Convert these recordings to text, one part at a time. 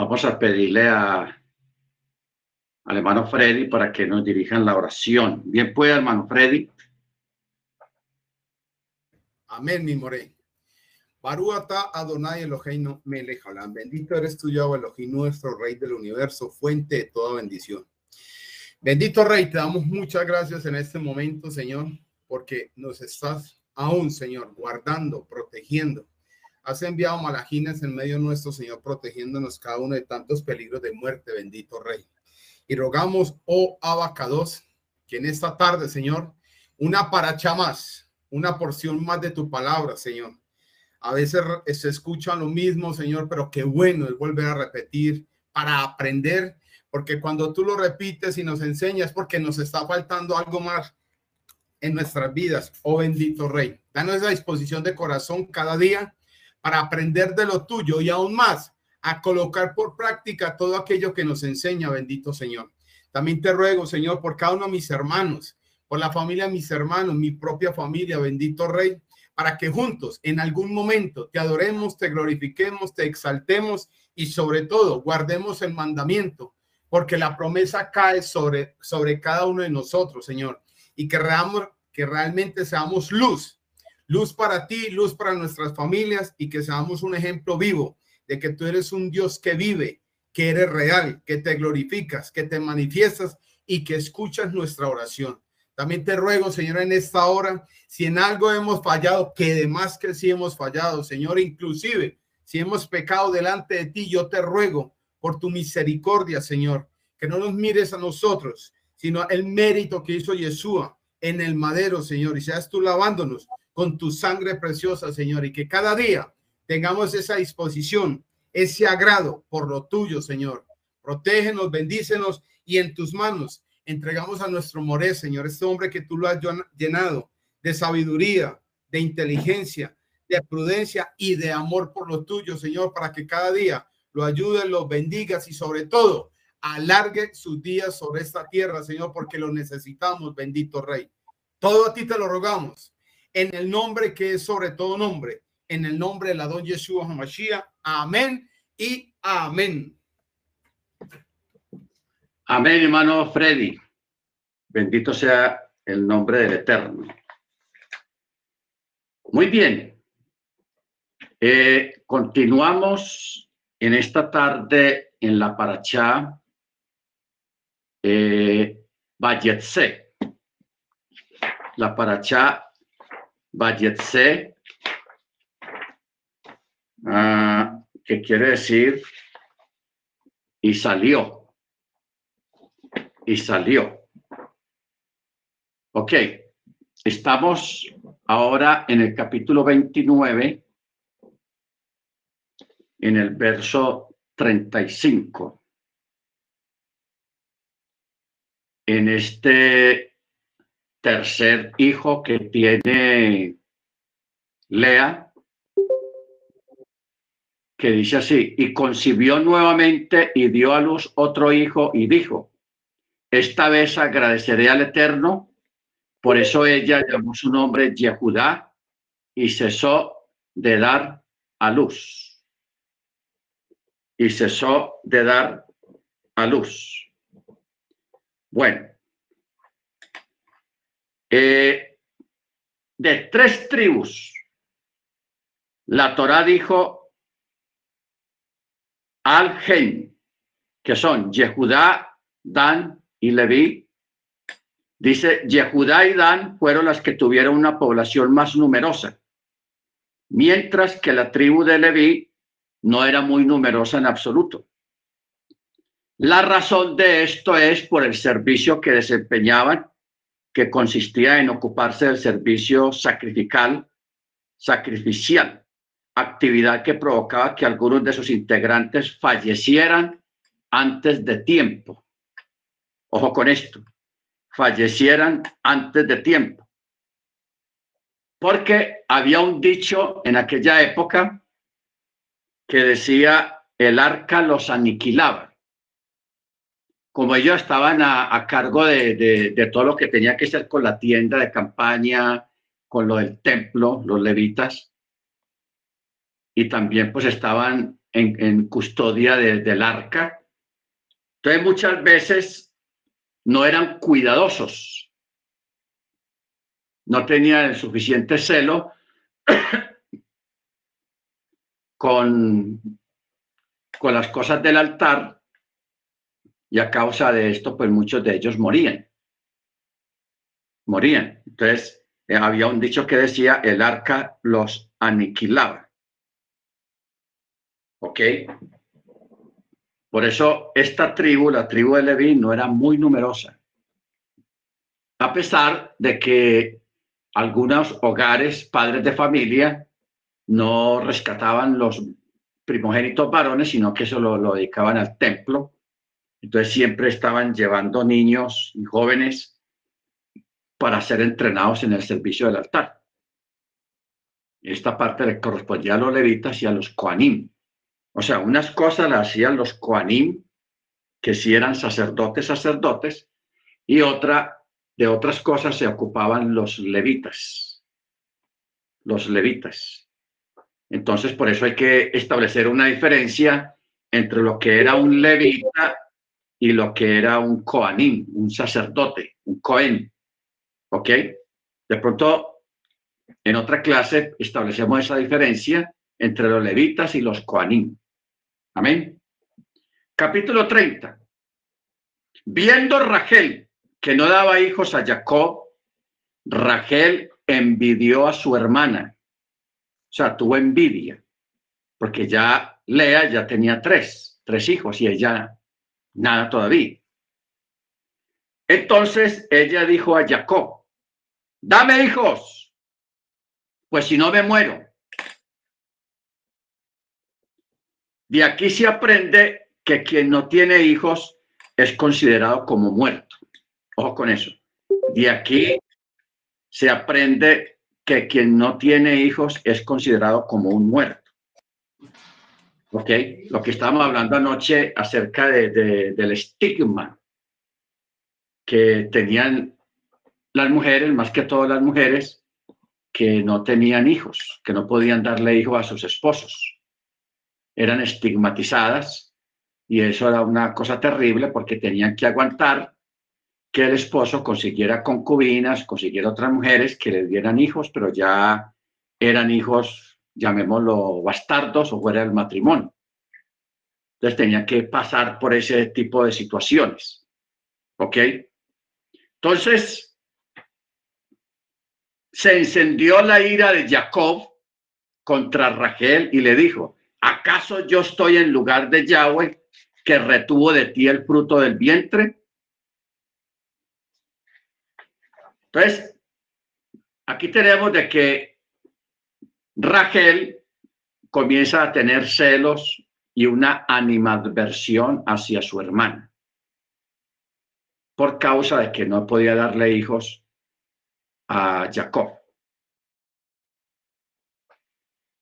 Vamos a pedirle a, al hermano Freddy para que nos dirijan la oración. Bien puede, hermano Freddy. Amén, mi moré. Baruata Adonai Eloheinu Melejalam. Bendito eres tú, Yahweh Elohim, nuestro Rey del universo, fuente de toda bendición. Bendito Rey, te damos muchas gracias en este momento, Señor, porque nos estás aún, Señor, guardando, protegiendo. Has enviado malajines en medio nuestro, Señor, protegiéndonos cada uno de tantos peligros de muerte, bendito Rey. Y rogamos, oh Abacados, que en esta tarde, Señor, una paracha más, una porción más de tu palabra, Señor. A veces se escucha lo mismo, Señor, pero qué bueno es volver a repetir para aprender, porque cuando tú lo repites y nos enseñas, porque nos está faltando algo más en nuestras vidas, oh bendito Rey. Danos esa disposición de corazón cada día para aprender de lo tuyo y aún más a colocar por práctica todo aquello que nos enseña, bendito Señor. También te ruego, Señor, por cada uno de mis hermanos, por la familia de mis hermanos, mi propia familia, bendito Rey, para que juntos en algún momento te adoremos, te glorifiquemos, te exaltemos y sobre todo guardemos el mandamiento, porque la promesa cae sobre, sobre cada uno de nosotros, Señor, y que, que realmente seamos luz, luz para ti, luz para nuestras familias y que seamos un ejemplo vivo de que tú eres un Dios que vive, que eres real, que te glorificas, que te manifiestas y que escuchas nuestra oración. También te ruego, Señor, en esta hora, si en algo hemos fallado, que además que sí hemos fallado, Señor, inclusive si hemos pecado delante de ti, yo te ruego por tu misericordia, Señor, que no nos mires a nosotros, sino el mérito que hizo Yeshua en el madero, Señor, y seas tú lavándonos con tu sangre preciosa, Señor, y que cada día tengamos esa disposición, ese agrado por lo tuyo, Señor. Protégenos, bendícenos y en tus manos entregamos a nuestro Moré, Señor, este hombre que tú lo has llenado de sabiduría, de inteligencia, de prudencia y de amor por lo tuyo, Señor, para que cada día lo ayude, lo bendigas y sobre todo alargue sus días sobre esta tierra, Señor, porque lo necesitamos, bendito Rey. Todo a ti te lo rogamos, en el nombre que es sobre todo nombre, en el nombre de la don Yeshua HaMashiach. Amén y amén. Amén, hermano Freddy. Bendito sea el nombre del Eterno. Muy bien. Eh, continuamos en esta tarde en la Parachá eh, Bayetse. La Parachá Bayetse Ah, que quiere decir y salió. Y salió. Ok, estamos ahora en el capítulo 29, en el verso 35. En este tercer hijo que tiene Lea, que dice así, y concibió nuevamente y dio a luz otro hijo y dijo, esta vez agradeceré al Eterno, por eso ella llamó su nombre Yehudá y cesó de dar a luz. Y cesó de dar a luz. Bueno, eh, de tres tribus, la Torá dijo al que son Yehudá, Dan y Leví. Dice, Yehudá y Dan fueron las que tuvieron una población más numerosa, mientras que la tribu de Leví no era muy numerosa en absoluto. La razón de esto es por el servicio que desempeñaban, que consistía en ocuparse del servicio sacrificial, sacrificial actividad que provocaba que algunos de sus integrantes fallecieran antes de tiempo. Ojo con esto, fallecieran antes de tiempo. Porque había un dicho en aquella época que decía, el arca los aniquilaba. Como ellos estaban a, cargo de, de todo lo que tenía que ser con la tienda de campaña, con lo del templo, los levitas, y también pues estaban en, custodia del arca. Entonces muchas veces no eran cuidadosos, no tenían el suficiente celo con, con las cosas del altar y a causa de esto, pues muchos de ellos morían. Morían. Entonces, eh, había un dicho que decía, el arca los aniquilaba. ¿Ok? Por eso esta tribu, la tribu de Leví, no era muy numerosa. A pesar de que algunos hogares, padres de familia, no rescataban los primogénitos varones, sino que eso lo, lo dedicaban al templo. Entonces siempre estaban llevando niños y jóvenes para ser entrenados en el servicio del altar. Esta parte le correspondía a los levitas y a los coanim. O sea, unas cosas las hacían los coanim, que sí eran sacerdotes, sacerdotes, y otra, de otras cosas se ocupaban los levitas. Los levitas. Entonces, por eso hay que establecer una diferencia entre lo que era un levita y lo que era un coanim, un sacerdote, un cohen. ¿Ok? De pronto, en otra clase establecemos esa diferencia entre los levitas y los coanim. Amén. Capítulo 30. Viendo Rachel que no daba hijos a Jacob, Rachel envidió a su hermana. O sea, tuvo envidia, porque ya Lea ya tenía tres, tres hijos y ella nada todavía. Entonces ella dijo a Jacob, dame hijos, pues si no me muero. De aquí se aprende que quien no tiene hijos es considerado como muerto. Ojo con eso. De aquí se aprende que quien no tiene hijos es considerado como un muerto. ¿Ok? Lo que estábamos hablando anoche acerca de, del estigma que tenían las mujeres, más que todas las mujeres, que no tenían hijos, que no podían darle hijos a sus esposos. Eran estigmatizadas y eso era una cosa terrible porque tenían que aguantar que el esposo consiguiera concubinas, consiguiera otras mujeres que le dieran hijos, pero ya eran hijos, llamémoslo, bastardos o fuera del matrimonio. Entonces tenía que pasar por ese tipo de situaciones. ¿Ok? Entonces, se encendió la ira de Jacob contra Rachel y le dijo, ¿acaso yo estoy en lugar de Yahweh que retuvo de ti el fruto del vientre? Entonces, aquí tenemos de que Rachel comienza a tener celos y una animadversión hacia su hermana por causa de que no podía darle hijos a Jacob.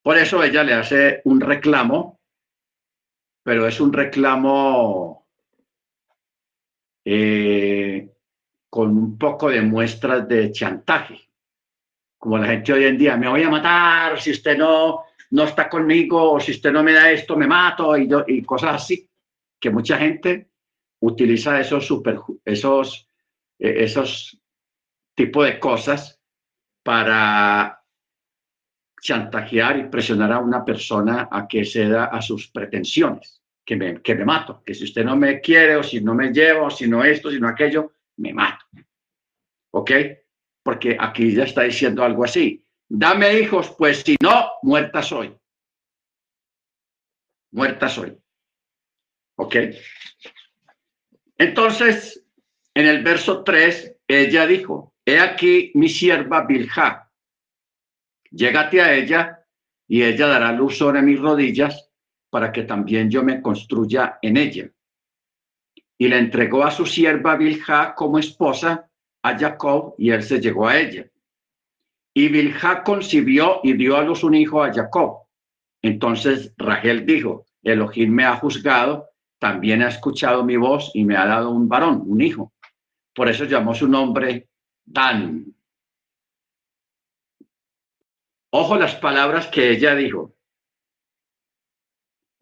Por eso ella le hace un reclamo, pero es un reclamo eh, con un poco de muestras de chantaje. Como la gente hoy en día, me voy a matar si usted no, no está conmigo, o si usted no me da esto, me mato, y, y cosas así, que mucha gente utiliza esos super, esos, eh, esos tipos de cosas para chantajear y presionar a una persona a que ceda a sus pretensiones, que me, que me mato, que si usted no me quiere o si no me llevo, o si no esto, si no aquello, me mato. ¿Ok? Porque aquí ya está diciendo algo así. Dame hijos, pues si no, muerta soy. Muerta soy. ¿Ok? Entonces, en el verso 3, ella dijo, he aquí mi sierva Bilha, llégate a ella y ella dará luz sobre mis rodillas para que también yo me construya en ella. Y le entregó a su sierva Bilha como esposa a Jacob y él se llegó a ella. Y Bilha concibió y dio a luz un hijo a Jacob. Entonces Rachel dijo, Elohim me ha juzgado también ha escuchado mi voz y me ha dado un varón, un hijo. Por eso llamó su nombre Dan. Ojo las palabras que ella dijo.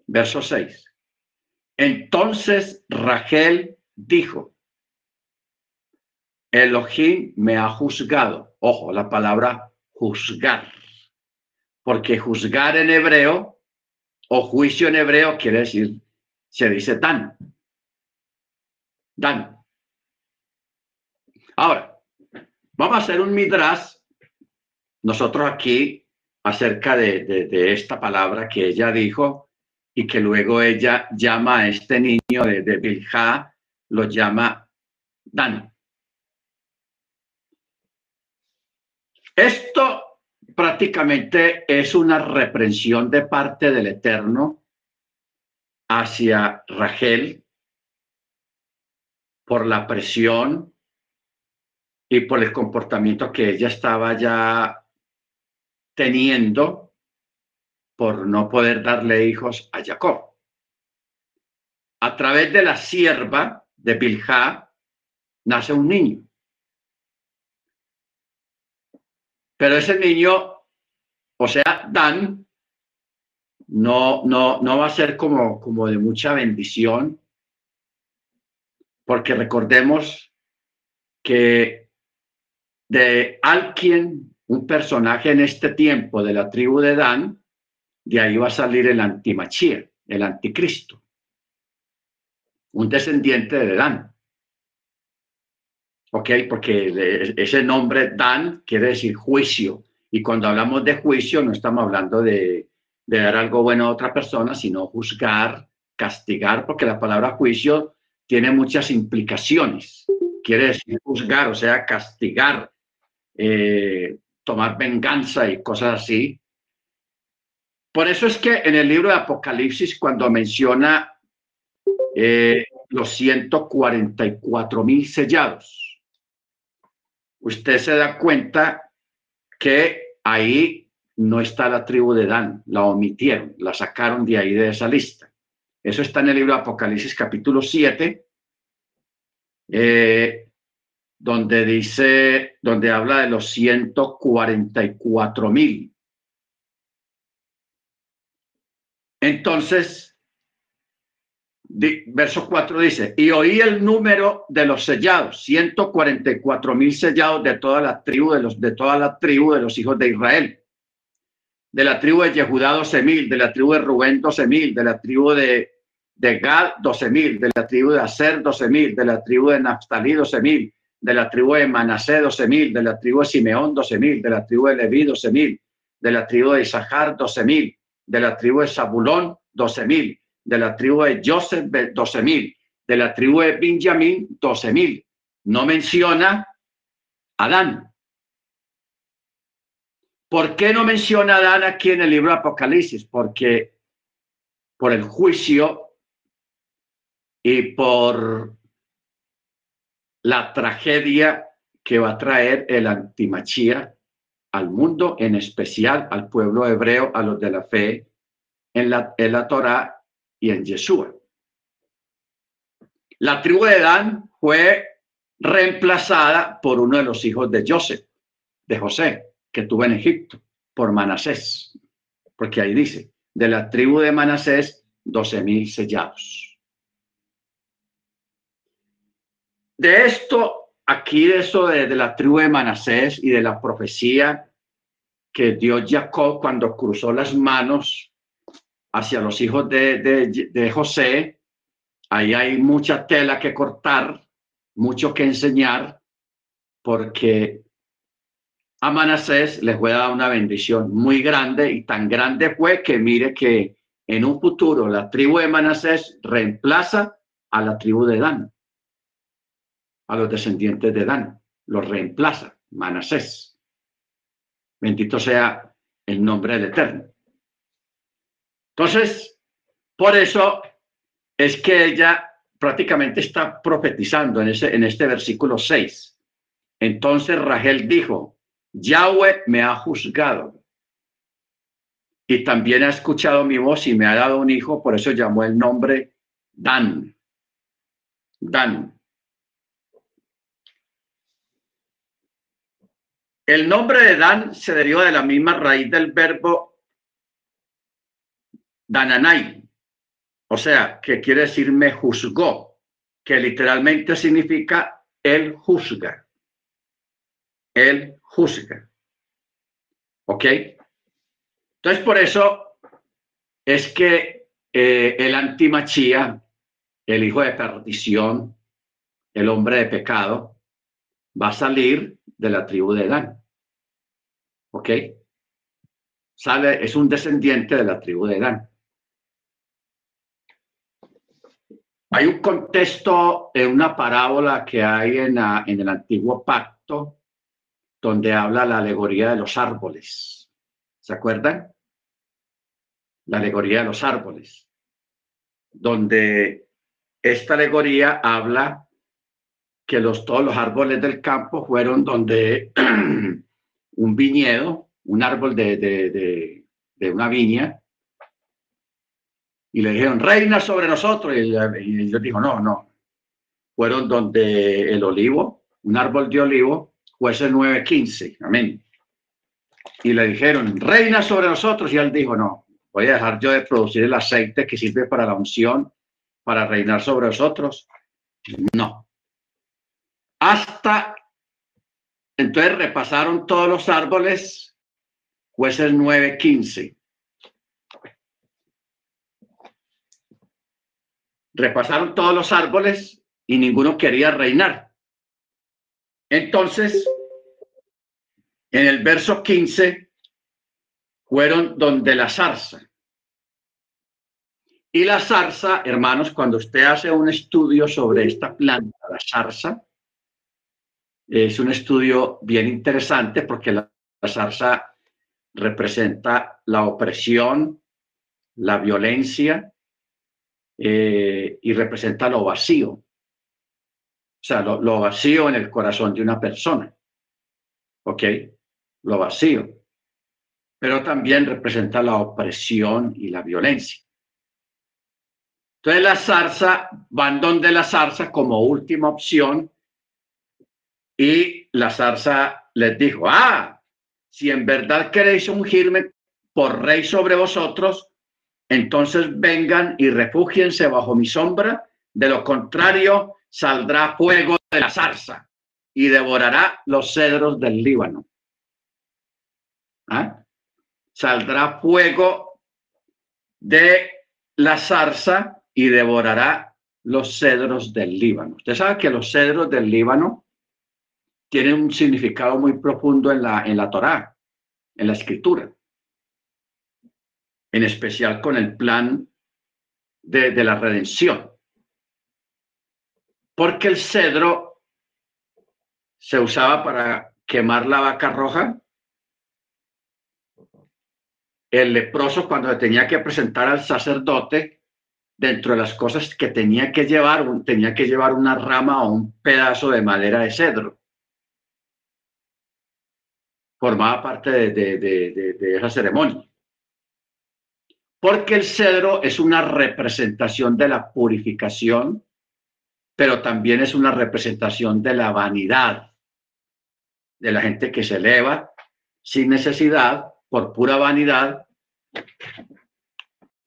Verso 6. Entonces Rachel dijo, Elohim me ha juzgado. Ojo, la palabra juzgar. Porque juzgar en hebreo o juicio en hebreo quiere decir, se dice dan. Dan. Ahora, vamos a hacer un midrash nosotros aquí acerca de, esta palabra que ella dijo y que luego ella llama a este niño de, de lo llama Dan. Esto prácticamente es una reprensión de parte del Eterno hacia Rachel por la presión y por el comportamiento que ella estaba ya teniendo por no poder darle hijos a Jacob. A través de la sierva de Bilha nace un niño. Pero ese niño, o sea, Dan, no, no, no va a ser como, como de mucha bendición, porque recordemos que de alguien, un personaje en este tiempo de la tribu de Dan, de ahí va a salir el antimachía, el anticristo, un descendiente de Dan. ¿Ok? Porque ese nombre Dan quiere decir juicio. Y cuando hablamos de juicio no estamos hablando de, dar algo bueno a otra persona, sino juzgar, castigar, porque la palabra juicio tiene muchas implicaciones. Quiere decir juzgar, o sea, castigar, eh, tomar venganza y cosas así. Por eso es que en el libro de Apocalipsis, cuando menciona eh, los 144 mil sellados, usted se da cuenta que ahí no está la tribu de Dan, la omitieron, la sacaron de ahí de esa lista. Eso está en el libro de Apocalipsis capítulo 7, eh, donde dice, donde habla de los 144 mil. Entonces, verso 4 dice, y oí el número de los sellados, 144 mil sellados de toda la tribu, de, los, de toda la tribu de los hijos de Israel. De la tribu de Yehudá, 12 mil, de la tribu de Rubén, 12 mil, de la tribu de, de Gad, 12 mil, de la tribu de Aser, 12 mil, de la tribu de Naftali, 12 mil, de la tribu de Manasé, 12 mil, de la tribu de Simeón, 12 mil, de la tribu de Leví, 12 mil, de la tribu de Isahar, 12 mil, de la tribu de Zabulón, 12 mil, de la tribu de Joseph, 12 mil, de la tribu de Benjamín, 12 mil. No menciona Adán. ¿Por qué no menciona Adán aquí en el libro Apocalipsis? Porque por el juicio y por la tragedia que va a traer el antimachía al mundo, en especial al pueblo hebreo, a los de la fe en la, en la Torah y en Yeshua. La tribu de Dan fue reemplazada por uno de los hijos de Joseph, de José, que tuvo en Egipto, por Manasés, porque ahí dice, de la tribu de Manasés, doce mil sellados. De esto, aquí de eso de, de, la tribu de Manasés y de la profecía que dio Jacob cuando cruzó las manos hacia los hijos de, José, ahí hay mucha tela que cortar, mucho que enseñar, porque a Manasés les voy a dar una bendición muy grande y tan grande fue que mire que en un futuro la tribu de Manasés reemplaza a la tribu de Dan, a los descendientes de Dan, los reemplaza Manasés. Bendito sea el nombre del Eterno. Entonces, por eso es que ella prácticamente está profetizando en, ese, en este versículo 6. Entonces Rachel dijo, Yahweh me ha juzgado y también ha escuchado mi voz y me ha dado un hijo, por eso llamó el nombre Dan. Dan. El nombre de Dan se deriva de la misma raíz del verbo Dananay, O sea, que quiere decir me juzgó, que literalmente significa él juzga. Él juzga. ¿Ok? Entonces, por eso es que eh, el antimachía, el hijo de perdición, el hombre de pecado, va a salir de la tribu de Dan. ¿Ok? Sale, es un descendiente de la tribu de Dan. Hay un contexto en una parábola que hay en, el antiguo pacto donde habla la alegoría de los árboles. ¿Se acuerdan? La alegoría de los árboles, donde esta alegoría habla que los, todos los árboles del campo fueron donde un viñedo, un árbol de, de, una viña, y le dijeron, reina sobre nosotros. Y, ellos dijo, no, no. Fueron donde el olivo, un árbol de olivo, jueces 9.15. Amén. Y le dijeron, reina sobre nosotros. Y él dijo, no, voy a dejar yo de producir el aceite que sirve para la unción, para reinar sobre nosotros. No. Hasta entonces repasaron todos los árboles, jueces 9.15. repasaron todos los árboles y ninguno quería reinar. Entonces, en el verso 15, fueron donde la zarza. Y la zarza, hermanos, cuando usted hace un estudio sobre esta planta, la zarza, es un estudio bien interesante porque la, la zarza representa la opresión, la violencia, eh, y representa lo vacío. O sea, lo, vacío en el corazón de una persona. ¿Ok? Lo vacío. Pero también representa la opresión y la violencia. Entonces la zarza, van donde la zarza como última opción y la zarza les dijo, ah, si en verdad queréis ungirme por rey sobre vosotros, entonces vengan y refúgiense bajo mi sombra, de lo contrario saldrá fuego de la zarza y devorará los cedros del Líbano. ¿Ah? Saldrá fuego de la zarza y devorará los cedros del Líbano. Usted sabe que los cedros del Líbano tienen un significado muy profundo en la, en la Torá, en la escritura en especial con el plan de, la redención. Porque el cedro se usaba para quemar la vaca roja. El leproso cuando tenía que presentar al sacerdote, dentro de las cosas que tenía que llevar, tenía que llevar una rama o un pedazo de madera de cedro. Formaba parte de esa ceremonia porque el cedro es una representación de la purificación, pero también es una representación de la vanidad, de la gente que se eleva sin necesidad, por pura vanidad,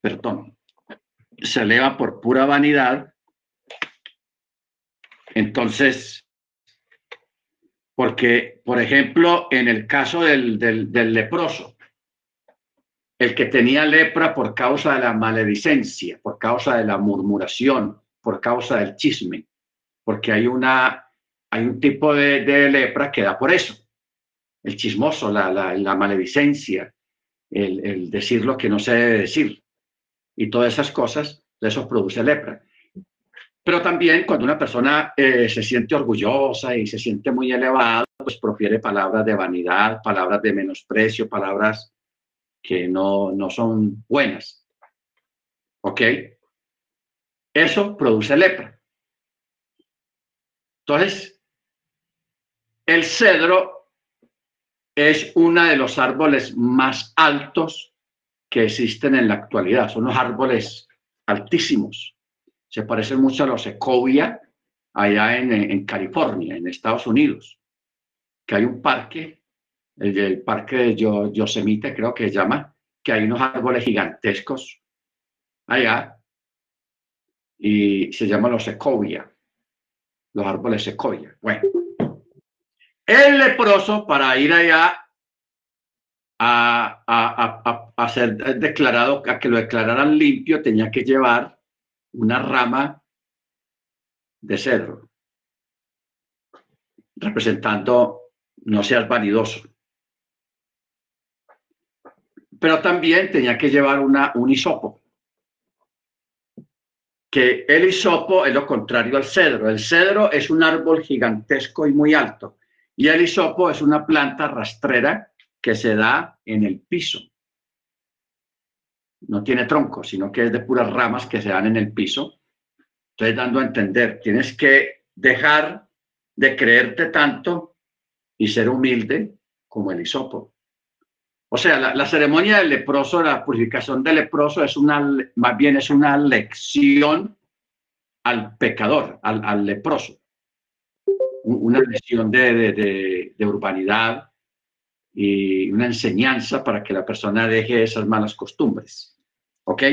perdón, se eleva por pura vanidad. Entonces, porque, por ejemplo, en el caso del, del leproso, el que tenía lepra por causa de la maledicencia, por causa de la murmuración, por causa del chisme, porque hay, una, hay un tipo de, lepra que da por eso, el chismoso, la, la, maledicencia, el, decir lo que no se debe decir, y todas esas cosas, eso produce lepra. Pero también cuando una persona eh, se siente orgullosa y se siente muy elevada, pues profiere palabras de vanidad, palabras de menosprecio, palabras que no, no son buenas. ¿Ok? Eso produce lepra. Entonces, el cedro es uno de los árboles más altos que existen en la actualidad. Son los árboles altísimos. Se parecen mucho a los ecovia allá en, en California, en Estados Unidos, que hay un parque el, parque de Yosemite, creo que se llama, que hay unos árboles gigantescos allá y se llama los secoya, los árboles secoya. Bueno, el leproso para ir allá a, a, a, ser declarado, a que lo declararan limpio, tenía que llevar una rama de cedro, representando no seas vanidoso. Pero también tenía que llevar un hisopo, que el hisopo es lo contrario al cedro. El cedro es un árbol gigantesco y muy alto, y el hisopo es una planta rastrera que se da en el piso. No tiene tronco, sino que es de puras ramas que se dan en el piso. Estoy dando a entender, tienes que dejar de creerte tanto y ser humilde como el hisopo. O sea, la, ceremonia del leproso, la purificación del leproso es una, más bien es una lección al pecador, al, leproso. Una lección de, de urbanidad y una enseñanza para que la persona deje esas malas costumbres. ¿Ok?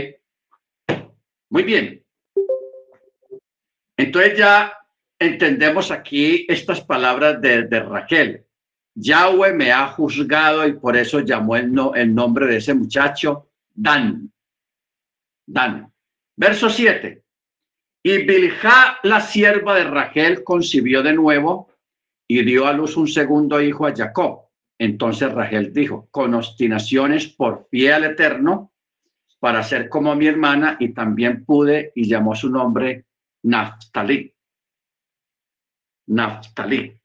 Muy bien. Entonces ya entendemos aquí estas palabras de, de Raquel. Yahweh me ha juzgado y por eso llamó el, no, el nombre de ese muchacho Dan. Dan. Verso 7. Y Bilha, la sierva de Raquel, concibió de nuevo y dio a luz un segundo hijo a Jacob. Entonces Raquel dijo, con obstinaciones por pie al Eterno, para ser como mi hermana, y también pude y llamó su nombre Naftali. Naftali.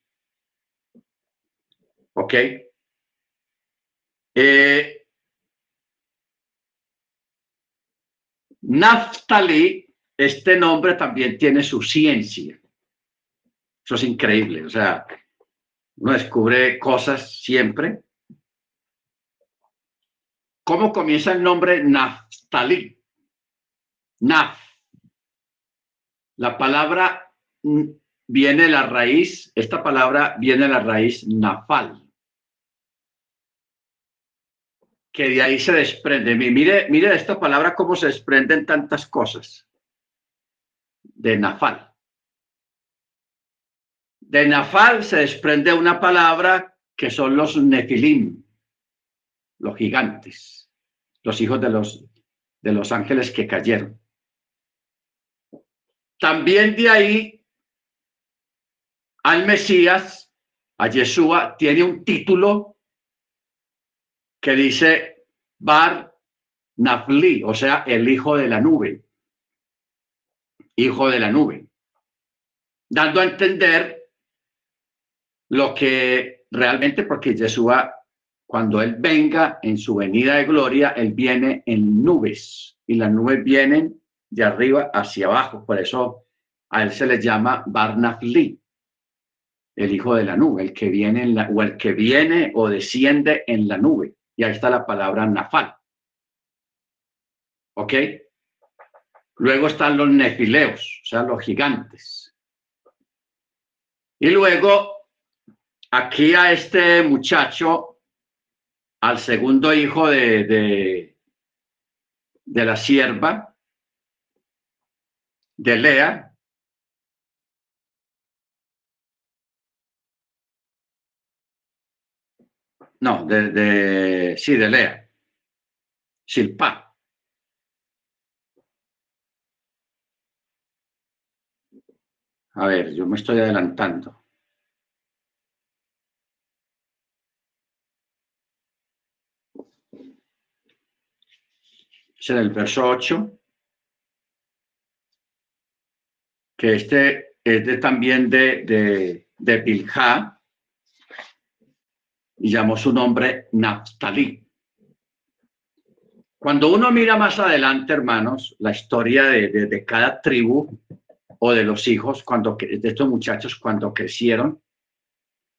¿Ok? Eh, Naftali, este nombre también tiene su ciencia. Eso es increíble. O sea, uno descubre cosas siempre. ¿Cómo comienza el nombre Naftali? Naf. La palabra viene la raíz, esta palabra viene la raíz nafal, que de ahí se desprende. Mire, mire esta palabra cómo se desprenden tantas cosas de nafal. De nafal se desprende una palabra que son los nefilim, los gigantes, los hijos de los, de los ángeles que cayeron. También de ahí al Mesías, a Yeshua, tiene un título que dice Bar Nafli, o sea, el hijo de la nube. Hijo de la nube. Dando a entender lo que realmente, porque Yeshua, cuando Él venga en su venida de gloria, Él viene en nubes y las nubes vienen de arriba hacia abajo. Por eso a Él se le llama Bar Nafli el hijo de la nube, el que viene en la, o el que viene o desciende en la nube. Y ahí está la palabra nafal. ¿Ok? Luego están los nefileos, o sea, los gigantes. Y luego, aquí a este muchacho, al segundo hijo de, de, de la sierva, de Lea, No, de, de sí, de Lea. Silpa. A ver, yo me estoy adelantando. Es en el verso 8. Que este es de, también de, de, de Bilha y llamó su nombre Naftali. Cuando uno mira más adelante, hermanos, la historia de, cada tribu o de los hijos, cuando, de estos muchachos cuando crecieron,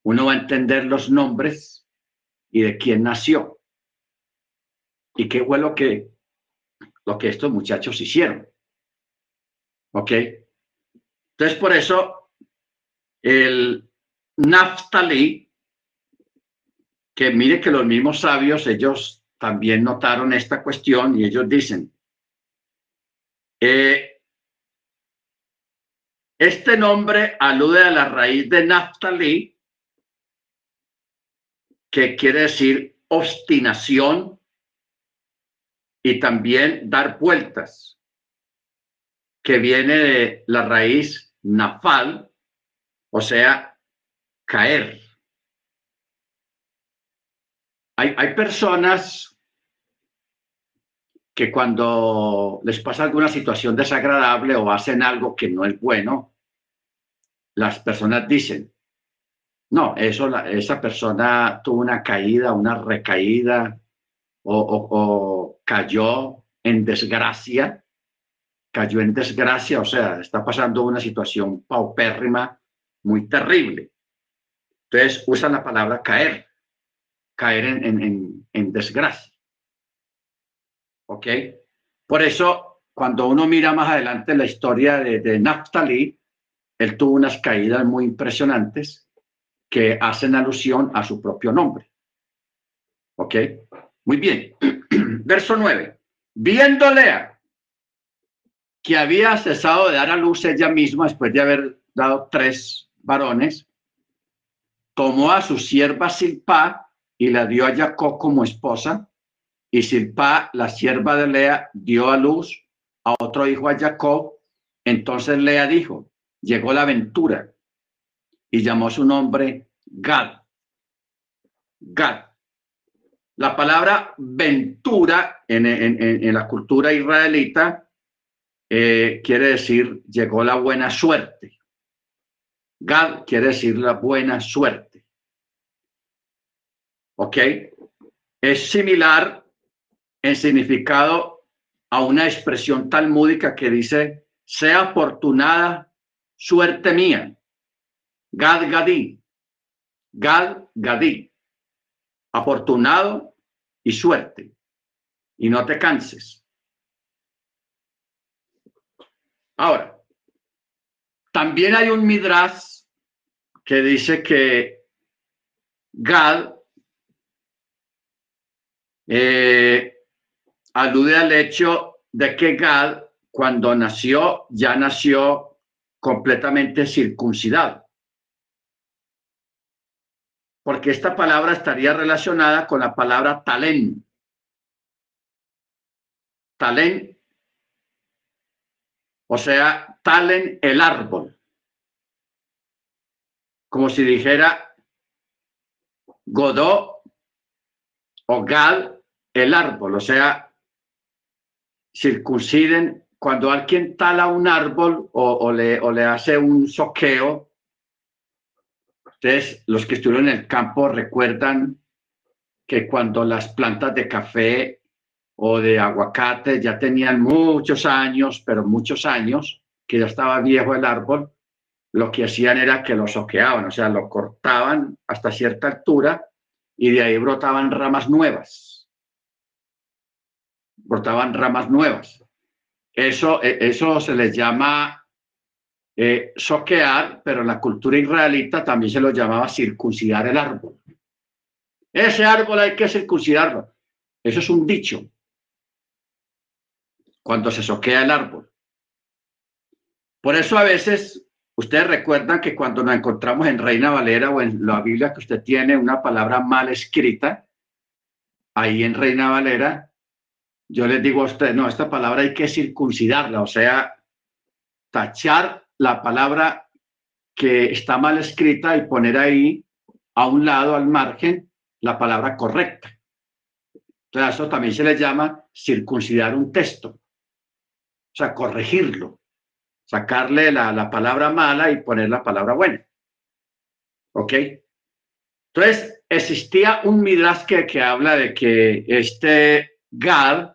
uno va a entender los nombres y de quién nació y qué fue lo que, lo que estos muchachos hicieron. ¿Ok? Entonces, por eso, el Naftali que mire que los mismos sabios, ellos también notaron esta cuestión y ellos dicen, eh, Este nombre alude a la raíz de Naftali, que quiere decir obstinación y también dar vueltas, que viene de la raíz nafal, o sea, caer. Hay, personas que cuando les pasa alguna situación desagradable o hacen algo que no es bueno, las personas dicen, no, esa persona tuvo una caída, una recaída o, cayó en desgracia, cayó en desgracia, o sea, está pasando una situación paupérrima muy terrible. Entonces usan la palabra caer, caer en, en desgracia. ¿Ok? Por eso, cuando uno mira más adelante la historia de, de Naftali, él tuvo unas caídas muy impresionantes que hacen alusión a su propio nombre. ¿Ok? Muy bien. Verso 9. Viendo Lea que había cesado de dar a luz ella misma después de haber dado tres varones, tomó a su sierva Silpa y la dio a Jacob como esposa y Silpa, la sierva de Lea, dio a luz a otro hijo a Jacob. Entonces Lea dijo, llegó la aventura y llamó su nombre Gad. Gad. La palabra ventura en, la cultura israelita eh, quiere decir llegó la buena suerte. Gad quiere decir la buena suerte. ¿Ok? Es similar en significado a una expresión talmúdica que dice, sea afortunada suerte mía. Gad Gadí. Gad Gadí. Afortunado y suerte. Y no te canses. Ahora, también hay un midrash que dice que Gad eh, alude al hecho de que Gad, cuando nació, ya nació completamente circuncidado. Porque esta palabra estaría relacionada con la palabra talén. Talén, o sea, talen el árbol. Como si dijera Godó o Gad el árbol, o sea, circunciden cuando alguien tala un árbol o, le, o le hace un soqueo. Ustedes, los que estuvieron en el campo, recuerdan que cuando las plantas de café o de aguacate ya tenían muchos años, pero muchos años, que ya estaba viejo el árbol, lo que hacían era que lo soqueaban, o sea, lo cortaban hasta cierta altura y de ahí brotaban ramas nuevas brotaban ramas nuevas. Eso, e, eso se les llama eh, soquear, pero en la cultura israelita también se lo llamaba circuncidar el árbol. Ese árbol hay que circuncidarlo. Eso es un dicho. Cuando se soquea el árbol. Por eso a veces ustedes recuerdan que cuando nos encontramos en Reina Valera o en la Biblia que usted tiene una palabra mal escrita, ahí en Reina Valera yo les digo a ustedes, no, esta palabra hay que circuncidarla, o sea, tachar la palabra que está mal escrita y poner ahí a un lado, al margen, la palabra correcta. Entonces, eso también se le llama circuncidar un texto, o sea, corregirlo, sacarle la, la palabra mala y poner la palabra buena. ¿Ok? Entonces, existía un midrash que, que habla de que este Gad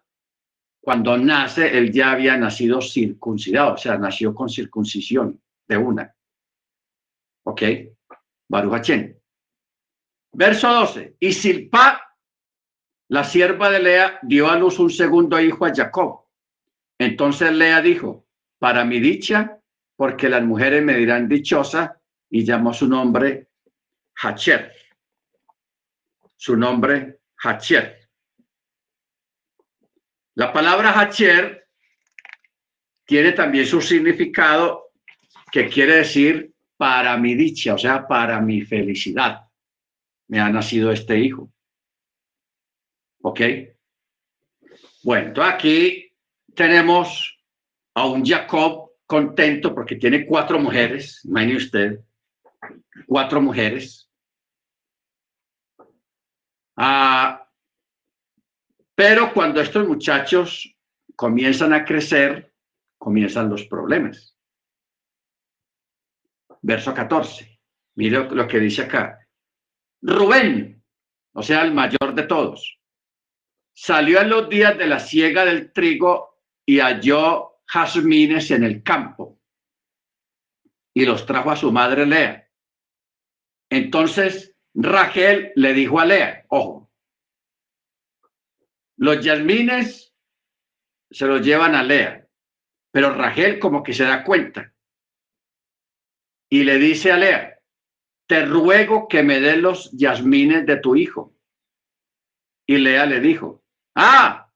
cuando nace, él ya había nacido circuncidado, o sea, nació con circuncisión de una. ¿Ok? Baruch Verso 12. Y Silpa, la sierva de Lea, dio a luz un segundo hijo a Jacob. Entonces Lea dijo, para mi dicha, porque las mujeres me dirán dichosa, y llamó su nombre Hacher. Su nombre Hacher. La palabra Hacher tiene también su significado que quiere decir para mi dicha, o sea, para mi felicidad. Me ha nacido este hijo. ¿Ok? Bueno, aquí tenemos a un Jacob contento porque tiene cuatro mujeres, imagine usted, cuatro mujeres. Ah, pero cuando estos muchachos comienzan a crecer, comienzan los problemas. Verso 14. Mire lo que dice acá. Rubén, o sea, el mayor de todos, salió en los días de la siega del trigo y halló jazmines en el campo y los trajo a su madre Lea. Entonces Rachel le dijo a Lea, ojo, los jazmines se los llevan a Lea, pero Rachel como que se da cuenta y le dice a Lea, te ruego que me des los jazmines de tu hijo. Y Lea le dijo, ah,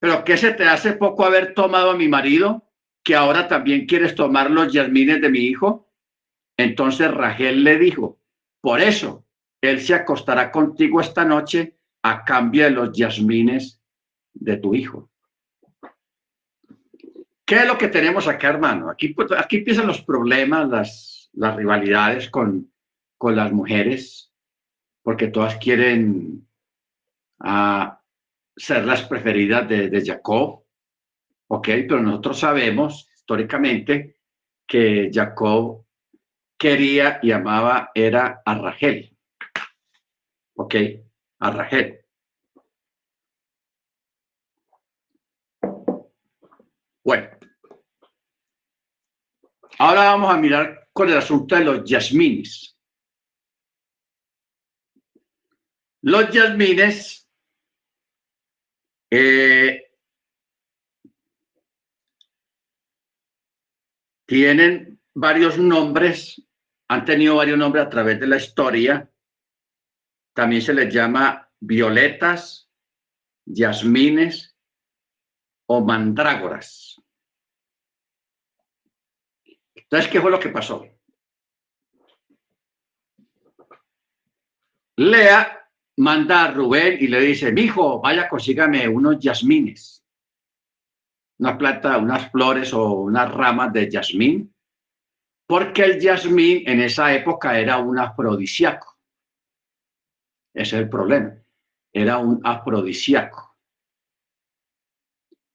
pero ¿qué se te hace poco haber tomado a mi marido, que ahora también quieres tomar los jazmines de mi hijo? Entonces Rachel le dijo, por eso él se acostará contigo esta noche a cambio de los jazmines de tu hijo. ¿Qué es lo que tenemos acá, hermano? Aquí, pues, aquí empiezan los problemas, las, las rivalidades con, con las mujeres, porque todas quieren ah, ser las preferidas de, Jacob, ¿ok? Pero nosotros sabemos históricamente que Jacob quería y amaba era a Rachel, ¿ok? A Rachel. Bueno, ahora vamos a mirar con el asunto de los yasmines. Los yasmines eh, tienen varios nombres, han tenido varios nombres a través de la historia. También se les llama violetas, yasmines o mandrágoras. Entonces, ¿qué fue lo que pasó? Lea manda a Rubén y le dice, mi hijo, vaya, consígame unos yasmines, una planta, unas flores o unas ramas de yasmín, porque el yasmín en esa época era un afrodisíaco. Ese es el problema, era un afrodisíaco.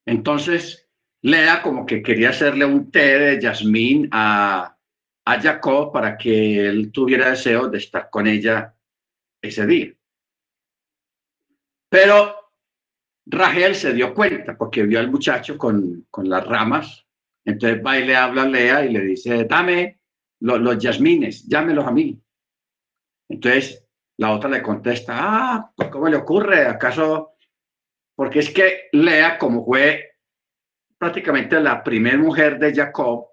Entonces, Lea como que quería hacerle un té de yasmín a, a Jacob para que él tuviera deseo de estar con ella ese día. Pero Rachel se dio cuenta porque vio al muchacho con, las ramas. Entonces va y le habla a Lea y le dice, dame los, los yasmines, llámelos a mí. Entonces la otra le contesta, ah, pues, ¿cómo le ocurre? ¿Acaso? Porque es que Lea, como fue prácticamente la primera mujer de Jacob,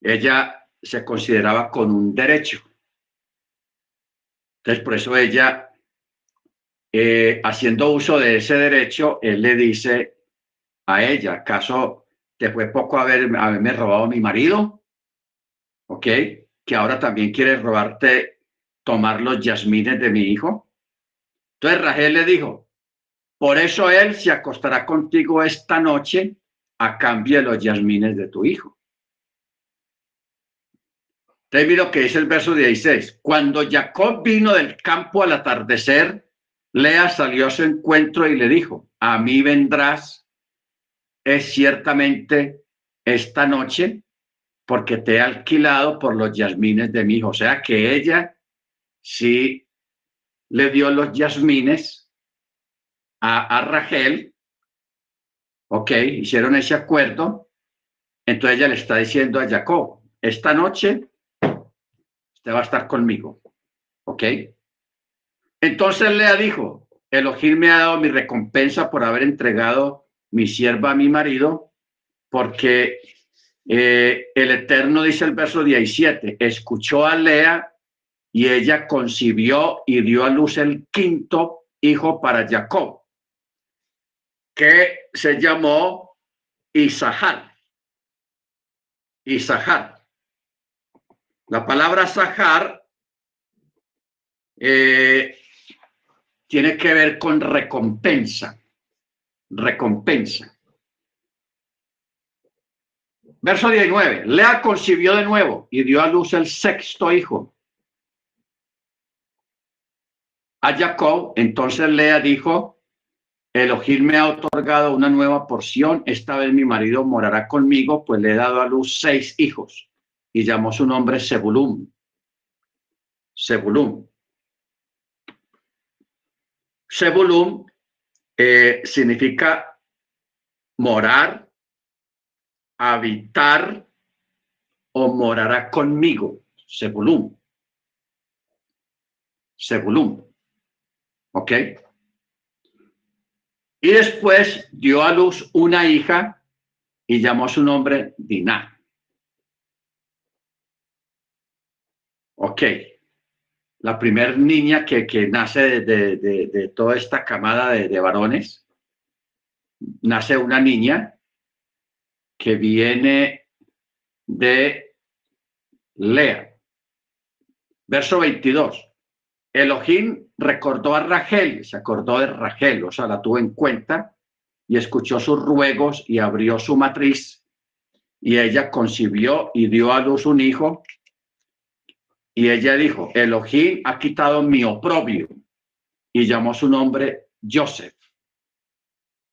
ella se consideraba con un derecho. Entonces, por eso ella eh, haciendo uso de ese derecho, él le dice a ella, ¿acaso te fue poco haber, haberme robado mi marido? ¿Ok? Que ahora también quieres robarte, tomar los yasmines de mi hijo. Entonces Rachel le dijo, por eso él se acostará contigo esta noche a cambio de los yasmines de tu hijo. Entonces mira lo que dice el verso 16. Cuando Jacob vino del campo al atardecer, Lea salió a su encuentro y le dijo, a mí vendrás, es ciertamente esta noche, porque te he alquilado por los yasmines de mi hijo. O sea que ella sí le dio los yasmines a, a Rachel, ok, hicieron ese acuerdo, entonces ella le está diciendo a Jacob, esta noche usted va a estar conmigo, ok. Entonces Lea dijo, Elohim me ha dado mi recompensa por haber entregado mi sierva a mi marido, porque eh, el Eterno dice el verso 17, escuchó a Lea y ella concibió y dio a luz el quinto hijo para Jacob, que se llamó Isahar. y Zahar. La palabra Zahar eh, tiene que ver con recompensa, recompensa. Verso 19. Lea concibió de nuevo y dio a luz el sexto hijo. A Jacob, entonces Lea dijo, Elohim me ha otorgado una nueva porción, esta vez mi marido morará conmigo, pues le he dado a luz seis hijos. Y llamó su nombre Sebulum. Sebulum. Sebulum eh, significa morar, habitar o morará conmigo. Sebulum. Sebulum. ¿Ok? Y después dio a luz una hija y llamó su nombre Diná. Ok. La primer niña que, nace de, toda esta camada de varones, nace una niña que viene de Lea. Verso 22. Elohim recordó a Rachel, se acordó de Rachel, o sea, la tuvo en cuenta y escuchó sus ruegos y abrió su matriz y ella concibió y dio a luz un hijo y ella dijo, Elohim ha quitado mi oprobio y llamó su nombre Joseph.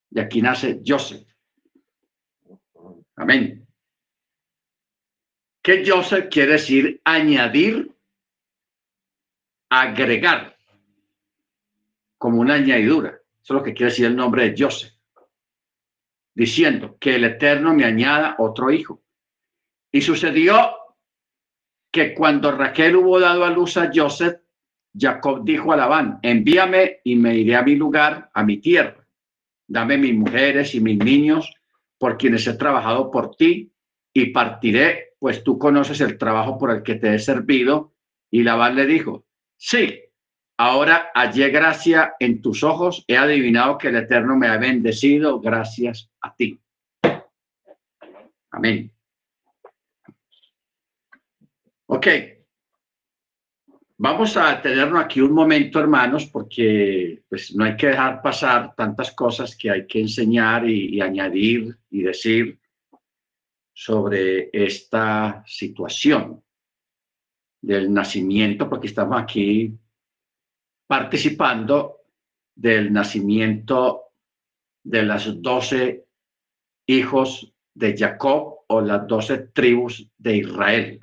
Y aquí nace Joseph. Amén. ¿Qué Joseph quiere decir añadir, agregar, como una añadidura. Eso es lo que quiere decir el nombre de Joseph. Diciendo que el Eterno me añada otro hijo. Y sucedió que cuando Raquel hubo dado a luz a Joseph, Jacob dijo a Labán, envíame y me iré a mi lugar, a mi tierra. Dame mis mujeres y mis niños por quienes he trabajado por ti y partiré, pues tú conoces el trabajo por el que te he servido. Y Labán le dijo, sí, ahora hallé gracia en tus ojos, he adivinado que el Eterno me ha bendecido gracias a ti. Amén. Ok. Vamos a tenernos aquí un momento, hermanos, porque pues, no hay que dejar pasar tantas cosas que hay que enseñar y, añadir y decir sobre esta situación del nacimiento, porque estamos aquí participando del nacimiento de las doce hijos de Jacob o las doce tribus de Israel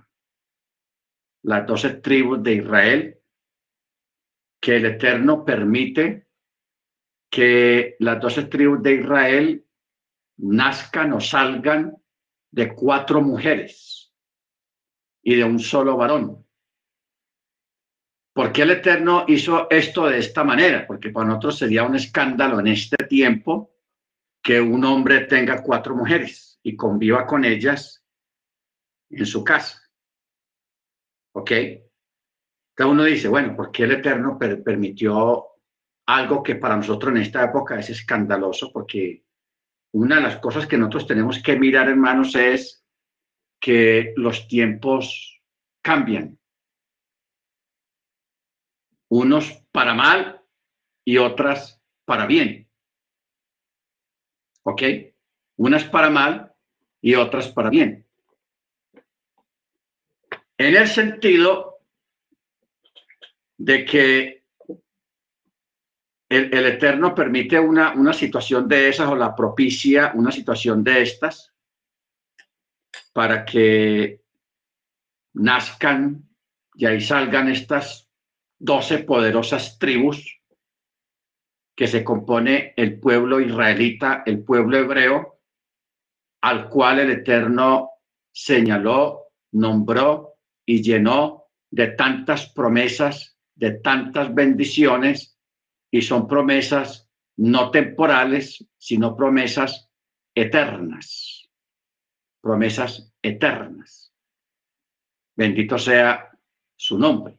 las doce tribus de Israel, que el Eterno permite que las doce tribus de Israel nazcan o salgan de cuatro mujeres y de un solo varón. ¿Por qué el Eterno hizo esto de esta manera? Porque para nosotros sería un escándalo en este tiempo que un hombre tenga cuatro mujeres y conviva con ellas en su casa. ¿Ok? Cada uno dice, bueno, ¿por qué el Eterno permitió algo que para nosotros en esta época es escandaloso? Porque una de las cosas que nosotros tenemos que mirar, hermanos, es que los tiempos cambian. Unos para mal y otras para bien. ¿Ok? Unas para mal y otras para bien. En el sentido de que el, Eterno permite una, una situación de esas o la propicia una situación de estas para que nazcan y ahí salgan estas doce poderosas tribus que se compone el pueblo israelita, el pueblo hebreo, al cual el Eterno señaló, nombró y llenó de tantas promesas, de tantas bendiciones, y son promesas no temporales, sino promesas eternas. Promesas eternas. Bendito sea su nombre.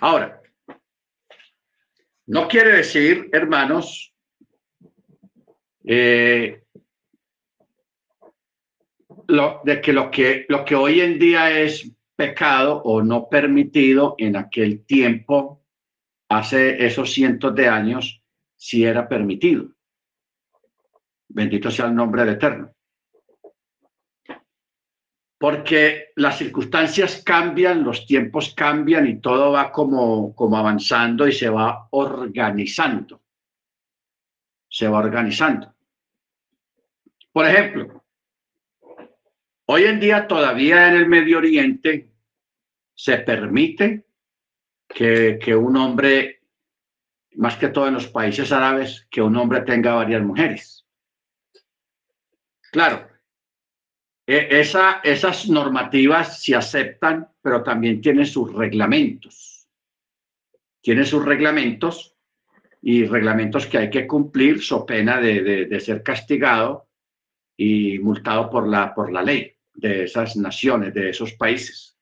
Ahora, no quiere decir, hermanos, eh, lo, de que lo que lo que hoy en día es pecado o no permitido en aquel tiempo, hace esos cientos de años, sí era permitido. Bendito sea el nombre del Eterno. Porque las circunstancias cambian, los tiempos cambian y todo va como, como avanzando y se va organizando. Se va organizando. Por ejemplo, hoy en día todavía en el Medio Oriente se permite que, que un hombre, más que todo en los países árabes, que un hombre tenga varias mujeres. Claro, e, esa, esas normativas se aceptan, pero también tienen sus reglamentos. Tiene sus reglamentos y reglamentos que hay que cumplir, so pena de, de, ser castigado y multado por la, por la ley de esas naciones, de esos países.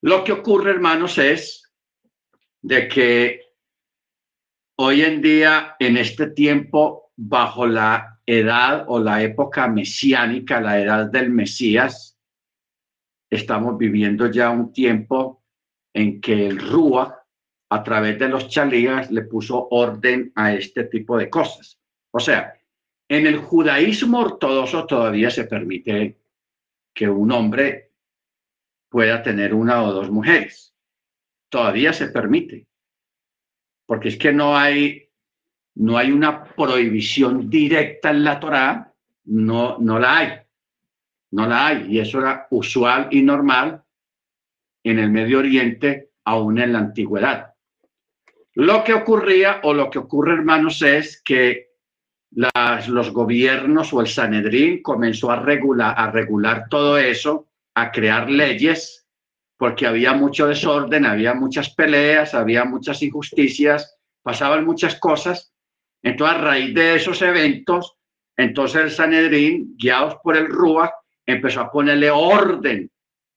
Lo que ocurre, hermanos, es de que hoy en día, en este tiempo, bajo la edad o la época mesiánica, la edad del Mesías, estamos viviendo ya un tiempo en que el Rúa, a través de los chalías, le puso orden a este tipo de cosas. O sea, en el judaísmo ortodoxo todavía se permite que un hombre pueda tener una o dos mujeres. Todavía se permite. Porque es que no hay no hay una prohibición directa en la Torá, no, no la hay. No la hay. Y eso era usual y normal en el Medio Oriente, aún en la antigüedad. Lo que ocurría o lo que ocurre, hermanos, es que las, los gobiernos o el Sanedrín comenzó a regular, a regular todo eso, a crear leyes, porque había mucho desorden, había muchas peleas, había muchas injusticias, pasaban muchas cosas entonces, a raíz de esos eventos, entonces el Sanedrín, guiados por el Rúa, empezó a ponerle orden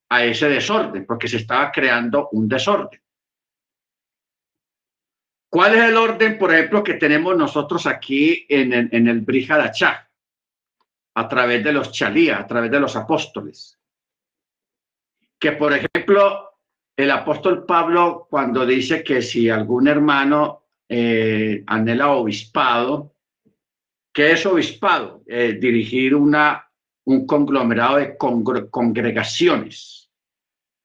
a ese desorden, porque se estaba creando un desorden. ¿Cuál es el orden, por ejemplo, que tenemos nosotros aquí en el, en el Brihadachá, a través de los chalías, a través de los apóstoles? Que, por ejemplo, el apóstol Pablo, cuando dice que si algún hermano eh, anhela obispado. ¿Qué es obispado? Eh, dirigir una, un conglomerado de congregaciones.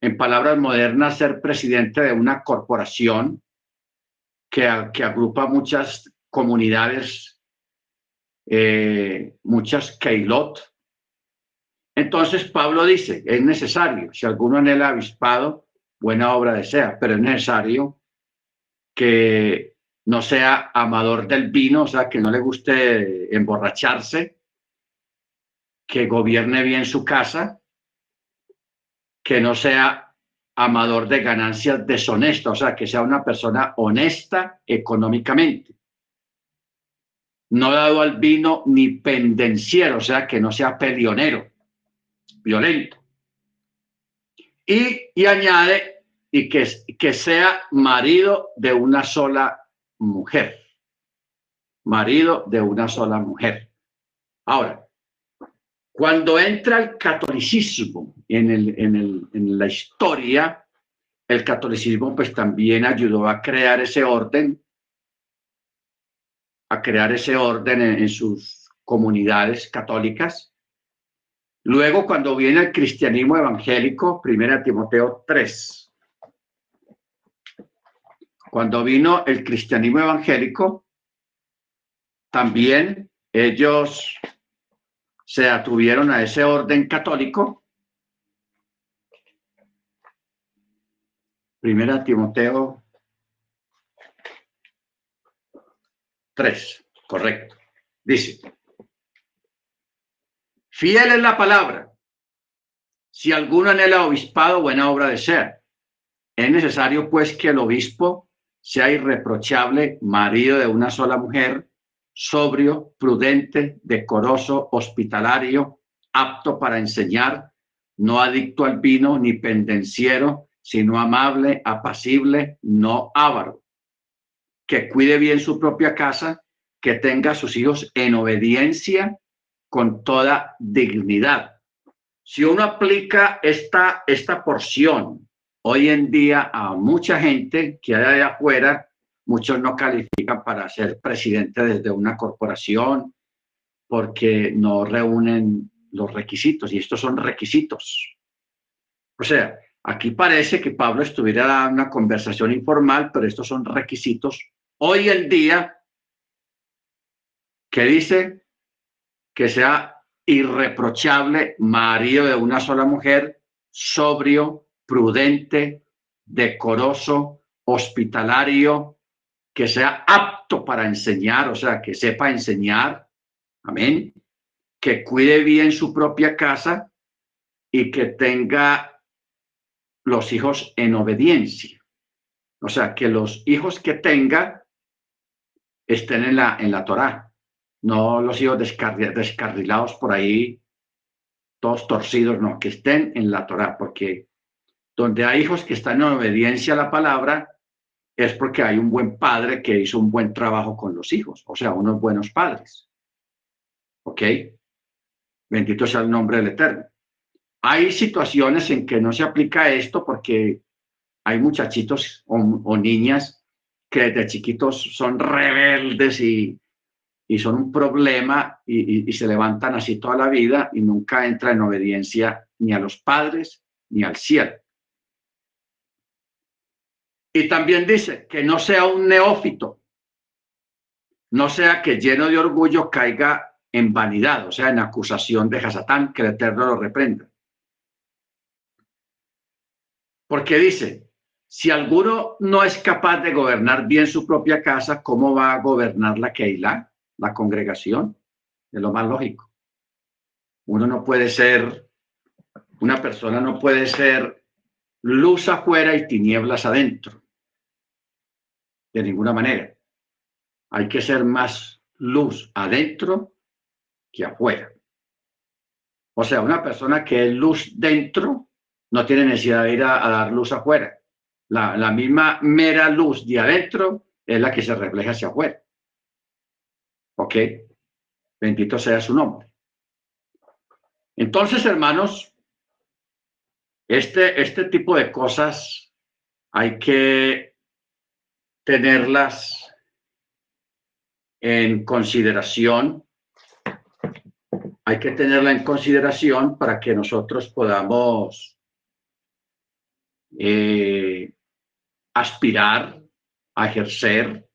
En palabras modernas, ser presidente de una corporación que, agrupa muchas comunidades, eh, muchas keilot. Entonces Pablo dice, es necesario, si alguno anhela obispado, buena obra desea, pero es necesario que no sea amador del vino, o sea, que no le guste emborracharse, que gobierne bien su casa, que no sea amador de ganancias deshonestas, o sea, que sea una persona honesta económicamente. No dado al vino ni pendenciero, o sea, que no sea pelionero, violento. Y, y añade, y que, que sea marido de una sola mujer, marido de una sola mujer. Ahora, cuando entra el catolicismo en, el, en, el, en la historia, el catolicismo pues también ayudó a crear ese orden, a crear ese orden en, en sus comunidades católicas. Luego, cuando viene el cristianismo evangélico, primera Timoteo 3, cuando vino el cristianismo evangélico, también ellos se atuvieron a ese orden católico. Primera Timoteo 3, correcto. Dice, fiel es la palabra. Si alguno anhela obispado, buena obra de ser. Es necesario pues que el obispo sea irreprochable, marido de una sola mujer, sobrio, prudente, decoroso, hospitalario, apto para enseñar, no adicto al vino ni pendenciero, sino amable, apacible, no avaro, que cuide bien su propia casa, que tenga a sus hijos en obediencia, con toda dignidad. Si uno aplica esta, esta porción hoy en día a mucha gente que hay allá afuera, muchos no califican para ser presidente desde una corporación porque no reúnen los requisitos y estos son requisitos. O sea, aquí parece que Pablo estuviera dando una conversación informal, pero estos son requisitos. Hoy en día que dice que sea irreprochable, marido de una sola mujer, sobrio, prudente, decoroso, hospitalario, que sea apto para enseñar, o sea, que sepa enseñar, amén, que cuide bien su propia casa y que tenga los hijos en obediencia. O sea, que los hijos que tenga estén en la, en la Torá no los hijos descarrilados por ahí, todos torcidos, no, que estén en la Torah, porque donde hay hijos que están en obediencia a la palabra, es porque hay un buen padre que hizo un buen trabajo con los hijos, o sea, unos buenos padres. ¿Ok? Bendito sea el nombre del Eterno. Hay situaciones en que no se aplica esto porque hay muchachitos o, niñas que desde chiquitos son rebeldes y, y son un problema y, se levantan así toda la vida y nunca entra en obediencia ni a los padres ni al cielo. Y también dice que no sea un neófito, no sea que lleno de orgullo caiga en vanidad, o sea, en acusación de Hasatán, que el Eterno lo reprenda. Porque dice, si alguno no es capaz de gobernar bien su propia casa, ¿cómo va a gobernar la Keilah? la congregación, es lo más lógico. Uno no puede ser, una persona no puede ser luz afuera y tinieblas adentro. De ninguna manera. Hay que ser más luz adentro que afuera. O sea, una persona que es luz dentro no tiene necesidad de ir a, dar luz afuera. La, la misma mera luz de adentro es la que se refleja hacia afuera. ¿Ok? Bendito sea su nombre. Entonces, hermanos, este, este tipo de cosas hay que tenerlas en consideración. Hay que tenerla en consideración para que nosotros podamos eh, aspirar a ejercer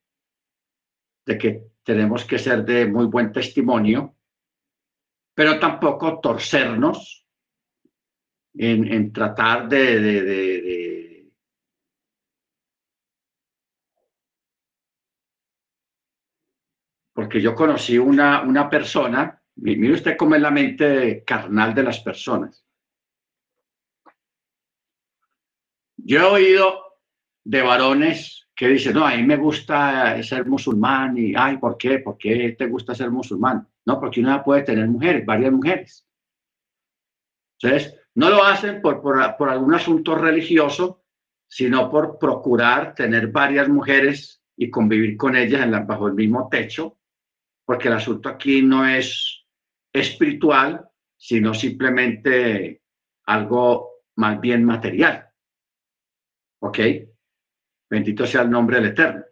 de que tenemos que ser de muy buen testimonio, pero tampoco torcernos en, tratar de, Porque yo conocí una, una persona, mire usted cómo es la mente carnal de las personas. Yo he oído de varones que dice, no, a mí me gusta ser musulmán y, ay, ¿por qué? ¿Por qué te gusta ser musulmán? No, porque uno puede tener mujeres, varias mujeres. Entonces, no lo hacen por, por, algún asunto religioso, sino por procurar tener varias mujeres y convivir con ellas en bajo el mismo techo, porque el asunto aquí no es espiritual, sino simplemente algo más bien material. ¿Ok? Bendito sea el nombre del Eterno.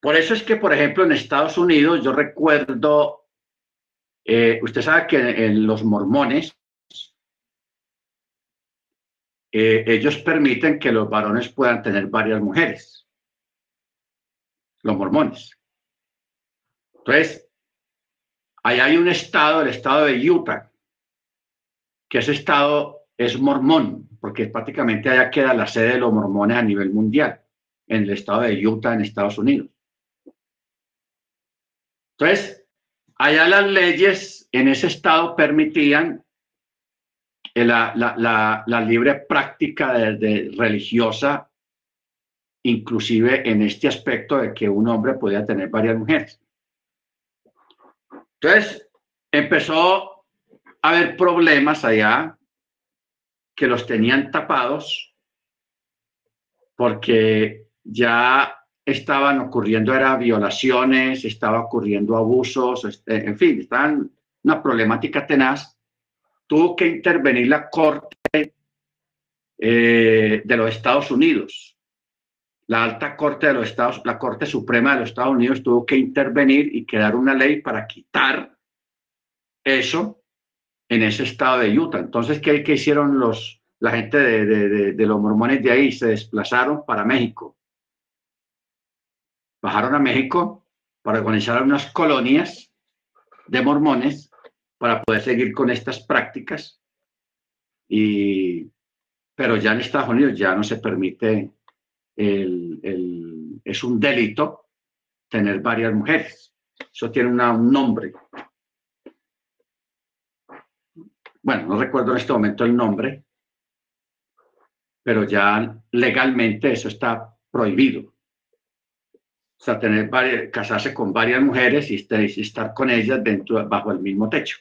Por eso es que, por ejemplo, en Estados Unidos, yo recuerdo, eh, usted sabe que en, los mormones, eh, ellos permiten que los varones puedan tener varias mujeres. Los mormones. Entonces, ahí hay un estado, el estado de Utah, que ese estado es mormón, porque prácticamente allá queda la sede de los mormones a nivel mundial en el estado de Utah, en Estados Unidos. Entonces, allá las leyes en ese estado permitían la, la, libre práctica religiosa, inclusive en este aspecto de que un hombre podía tener varias mujeres. Entonces, empezó a haber problemas allá que los tenían tapados porque ya estaban ocurriendo era violaciones, estaba ocurriendo abusos, este, en fin, están una problemática tenaz, tuvo que intervenir la Corte eh, de los Estados Unidos. La alta Corte de los Estados, la Corte Suprema de los Estados Unidos tuvo que intervenir y crear una ley para quitar eso en ese estado de Utah. Entonces, ¿qué, qué hicieron los, la gente de, los mormones de ahí? Se desplazaron para México. Bajaron a México para organizar unas colonias de mormones para poder seguir con estas prácticas. Y, pero ya en Estados Unidos ya no se permite, el, es un delito tener varias mujeres. Eso tiene un nombre. Bueno, no recuerdo en este momento el nombre, pero ya legalmente eso está prohibido. O sea, tener casarse con varias mujeres y, estar con ellas dentro, bajo el mismo techo.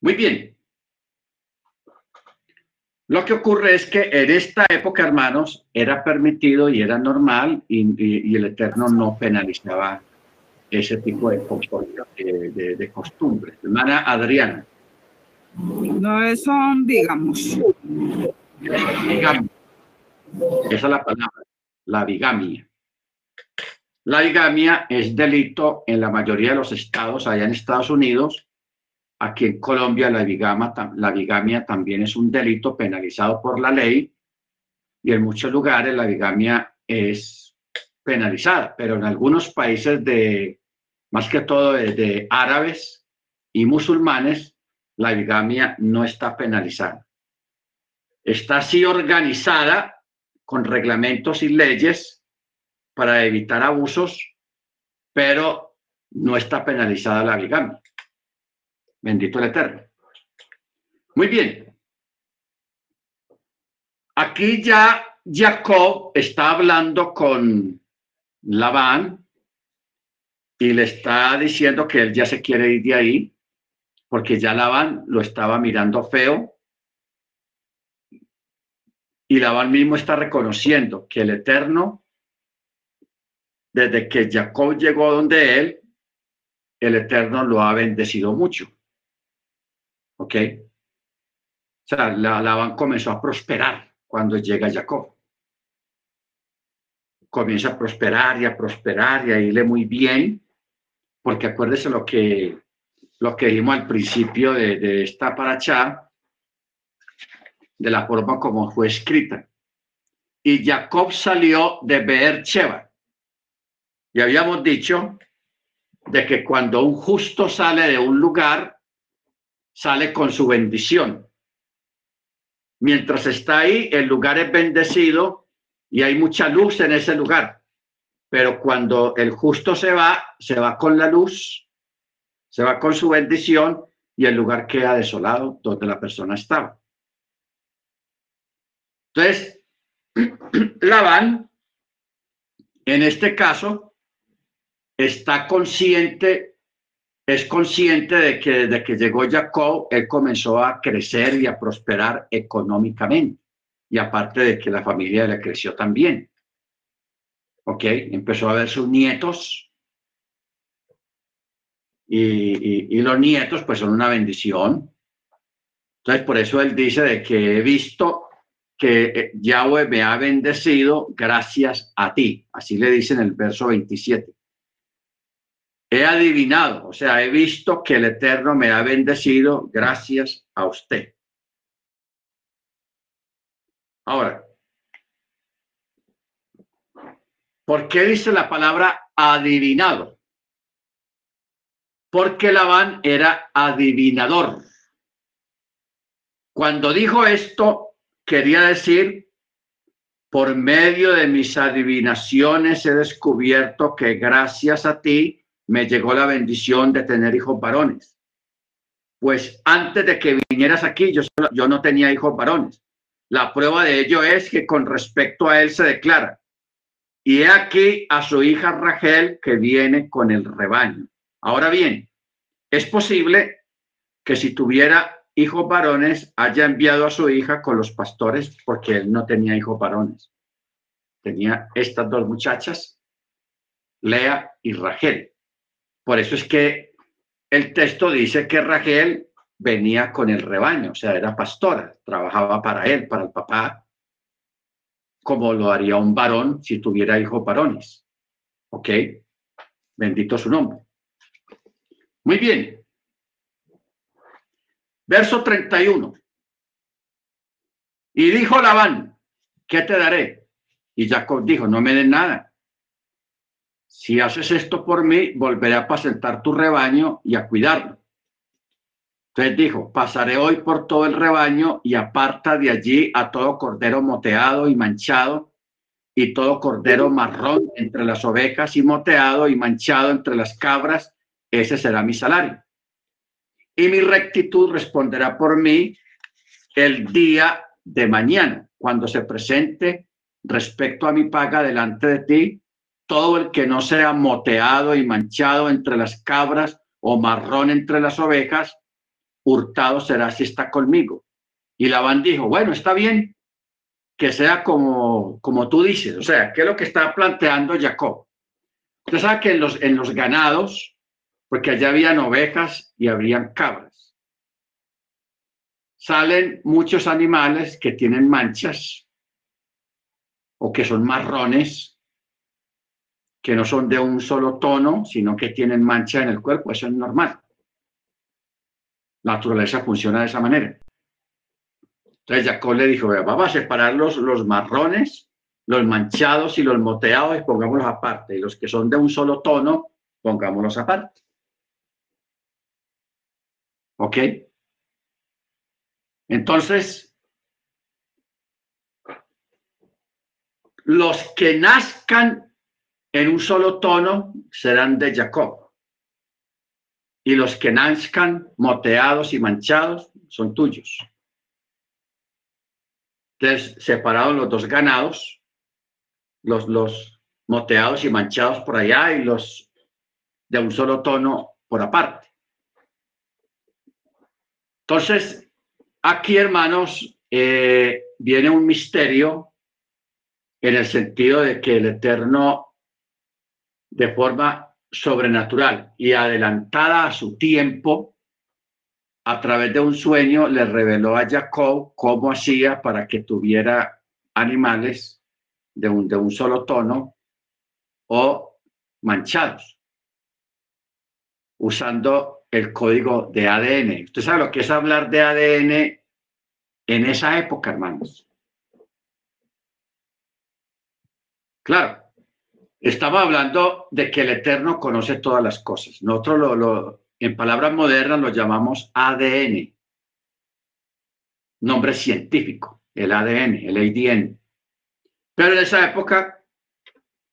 Muy bien. Lo que ocurre es que en esta época, hermanos, era permitido y era normal y, el Eterno no penalizaba ese tipo de, de, de costumbres. Hermana Adriana. No son, digamos. Esa es la palabra, la bigamia. La bigamia es delito en la mayoría de los estados allá en Estados Unidos. Aquí en Colombia la, la bigamia también es un delito penalizado por la ley y en muchos lugares la bigamia es penalizada, pero en algunos países de, más que todo de, árabes y musulmanes, la bigamia no está penalizada. Está así organizada con reglamentos y leyes para evitar abusos, pero no está penalizada la bigamia. Bendito el Eterno. Muy bien. Aquí ya Jacob está hablando con Labán y le está diciendo que él ya se quiere ir de ahí porque ya Labán lo estaba mirando feo y Labán mismo está reconociendo que el Eterno desde que Jacob llegó donde él, el Eterno lo ha bendecido mucho. ¿Ok? O sea, la Labán comenzó a prosperar cuando llega Jacob. Comienza a prosperar y a prosperar y a irle muy bien, porque acuérdese lo que, lo que dijimos al principio de, de esta paracha, de la forma como fue escrita. Y Jacob salió de Beer-Sheba y habíamos dicho de que cuando un justo sale de un lugar, sale con su bendición. Mientras está ahí, el lugar es bendecido y hay mucha luz en ese lugar. Pero cuando el justo se va, se va con la luz, se va con su bendición y el lugar queda desolado donde la persona estaba. Entonces, Labán, en este caso, está consciente, es consciente de que desde que llegó Jacob, él comenzó a crecer y a prosperar económicamente. Y aparte de que la familia le creció también. ¿Ok? Empezó a ver sus nietos. Y, los nietos, pues, son una bendición. Entonces, por eso él dice de que he visto que eh, Yahweh me ha bendecido gracias a ti. Así le dice en el verso 27 he adivinado, o sea, he visto que el Eterno me ha bendecido gracias a usted. Ahora, ¿por qué dice la palabra adivinado? Porque Labán era adivinador. Cuando dijo esto, quería decir, por medio de mis adivinaciones he descubierto que gracias a ti me llegó la bendición de tener hijos varones. Pues antes de que vinieras aquí, yo, yo no tenía hijos varones. La prueba de ello es que con respecto a él se declara, y he aquí a su hija Rachel que viene con el rebaño. Ahora bien, es posible que si tuviera hijos varones haya enviado a su hija con los pastores porque él no tenía hijos varones. Tenía estas dos muchachas, Lea y Rachel. Por eso es que el texto dice que Rachel venía con el rebaño, o sea, era pastora, trabajaba para él, para el papá, como lo haría un varón si tuviera hijos varones. ¿Ok? Bendito su nombre. Muy bien. Verso 31. Y dijo Labán, ¿qué te daré? Y Jacob dijo, no me den nada. Si haces esto por mí, volveré a apacentar tu rebaño y a cuidarlo. Entonces dijo, pasaré hoy por todo el rebaño y aparta de allí a todo cordero moteado y manchado y todo cordero marrón entre las ovejas y moteado y manchado entre las cabras, ese será mi salario. Y mi rectitud responderá por mí el día de mañana, cuando se presente respecto a mi paga delante de ti, todo el que no sea moteado y manchado entre las cabras o marrón entre las ovejas, hurtado será si está conmigo. Y Labán dijo, bueno, está bien que sea como, como tú dices. O sea, ¿qué es lo que está planteando Jacob? Usted sabe que en los, en los ganados, porque allá habían ovejas y habrían cabras, salen muchos animales que tienen manchas o que son marrones, que no son de un solo tono, sino que tienen mancha en el cuerpo. Eso es normal. La naturaleza funciona de esa manera. Entonces Jacob le dijo, vamos a separar los, los marrones, los manchados y los moteados y pongámoslos aparte. Y los que son de un solo tono, pongámoslos aparte. ¿Ok? Entonces, los que nazcan en un solo tono serán de Jacob y los que nazcan moteados y manchados son tuyos. Entonces, separados los dos ganados, los, los moteados y manchados por allá y los de un solo tono por aparte. Entonces, aquí, hermanos, eh, viene un misterio en el sentido de que el Eterno, de forma sobrenatural y adelantada a su tiempo, a través de un sueño le reveló a Jacob cómo hacía para que tuviera animales de un, de un solo tono o manchados, usando el código de ADN. Usted sabe lo que es hablar de ADN en esa época, hermanos. Claro, estaba hablando de que el Eterno conoce todas las cosas. Nosotros en palabras modernas lo llamamos ADN, nombre científico, el ADN, el ADN. Pero en esa época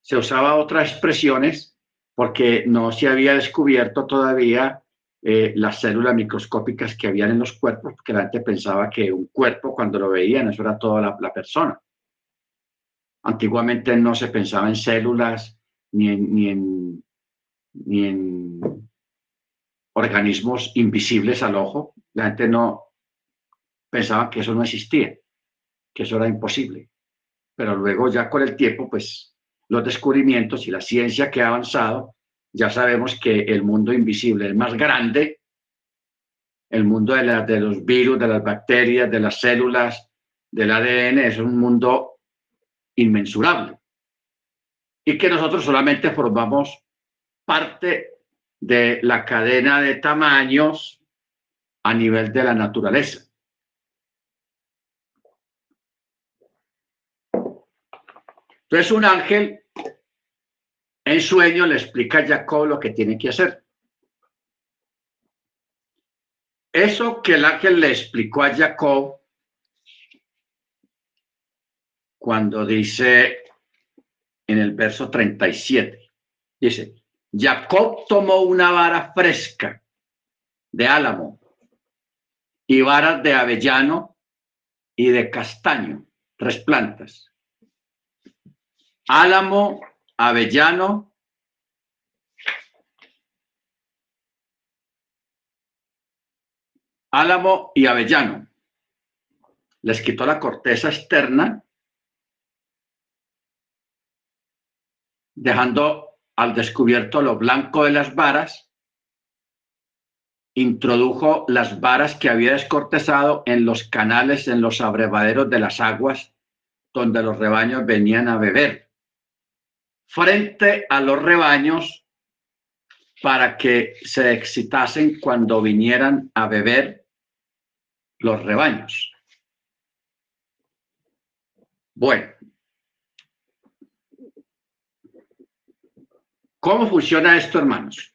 se usaba otras expresiones porque no se había descubierto todavía eh, las células microscópicas que habían en los cuerpos, porque la gente pensaba que un cuerpo cuando lo veían eso era toda la, persona. Antiguamente no se pensaba en células ni en, ni en, ni en organismos invisibles al ojo. La gente no pensaba que eso no existía, que eso era imposible. Pero luego ya con el tiempo, pues los descubrimientos y la ciencia que ha avanzado, ya sabemos que el mundo invisible, el más grande, el mundo de los virus, de las bacterias, de las células, del ADN, es un mundo inmensurable y que nosotros solamente formamos parte de la cadena de tamaños a nivel de la naturaleza. Entonces un ángel en sueño le explica a Jacob lo que tiene que hacer. Eso que el ángel le explicó a Jacob cuando dice en el verso 37, dice, Jacob tomó una vara fresca de álamo y varas de avellano y de castaño, tres plantas. Álamo, avellano, álamo y avellano. Les quitó la corteza externa dejando al descubierto lo blanco de las varas introdujo las varas que había descortezado en los canales, en los abrevaderos de las aguas, donde los rebaños venían a beber, frente a los rebaños para que se excitasen cuando vinieran a beber los rebaños. Bueno, ¿cómo funciona esto, hermanos?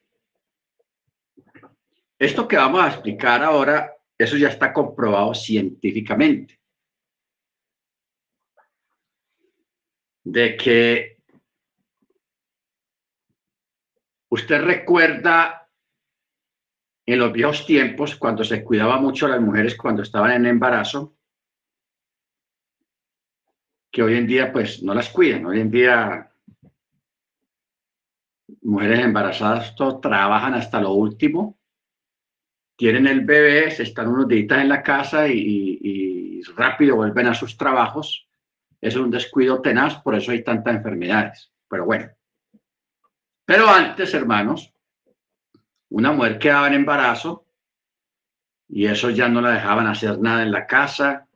Esto que vamos a explicar ahora, eso ya está comprobado científicamente. De que usted recuerda en los viejos tiempos, cuando se cuidaba mucho a las mujeres cuando estaban en embarazo, que hoy en día pues no las cuidan. Hoy en día mujeres embarazadas trabajan hasta lo último, tienen el bebé, se están unos días en la casa y, y rápido vuelven a sus trabajos. Es un descuido tenaz, por eso hay tantas enfermedades. Pero bueno. Pero antes, hermanos, una mujer quedaba en embarazo y eso ya no la dejaban hacer nada en la casa,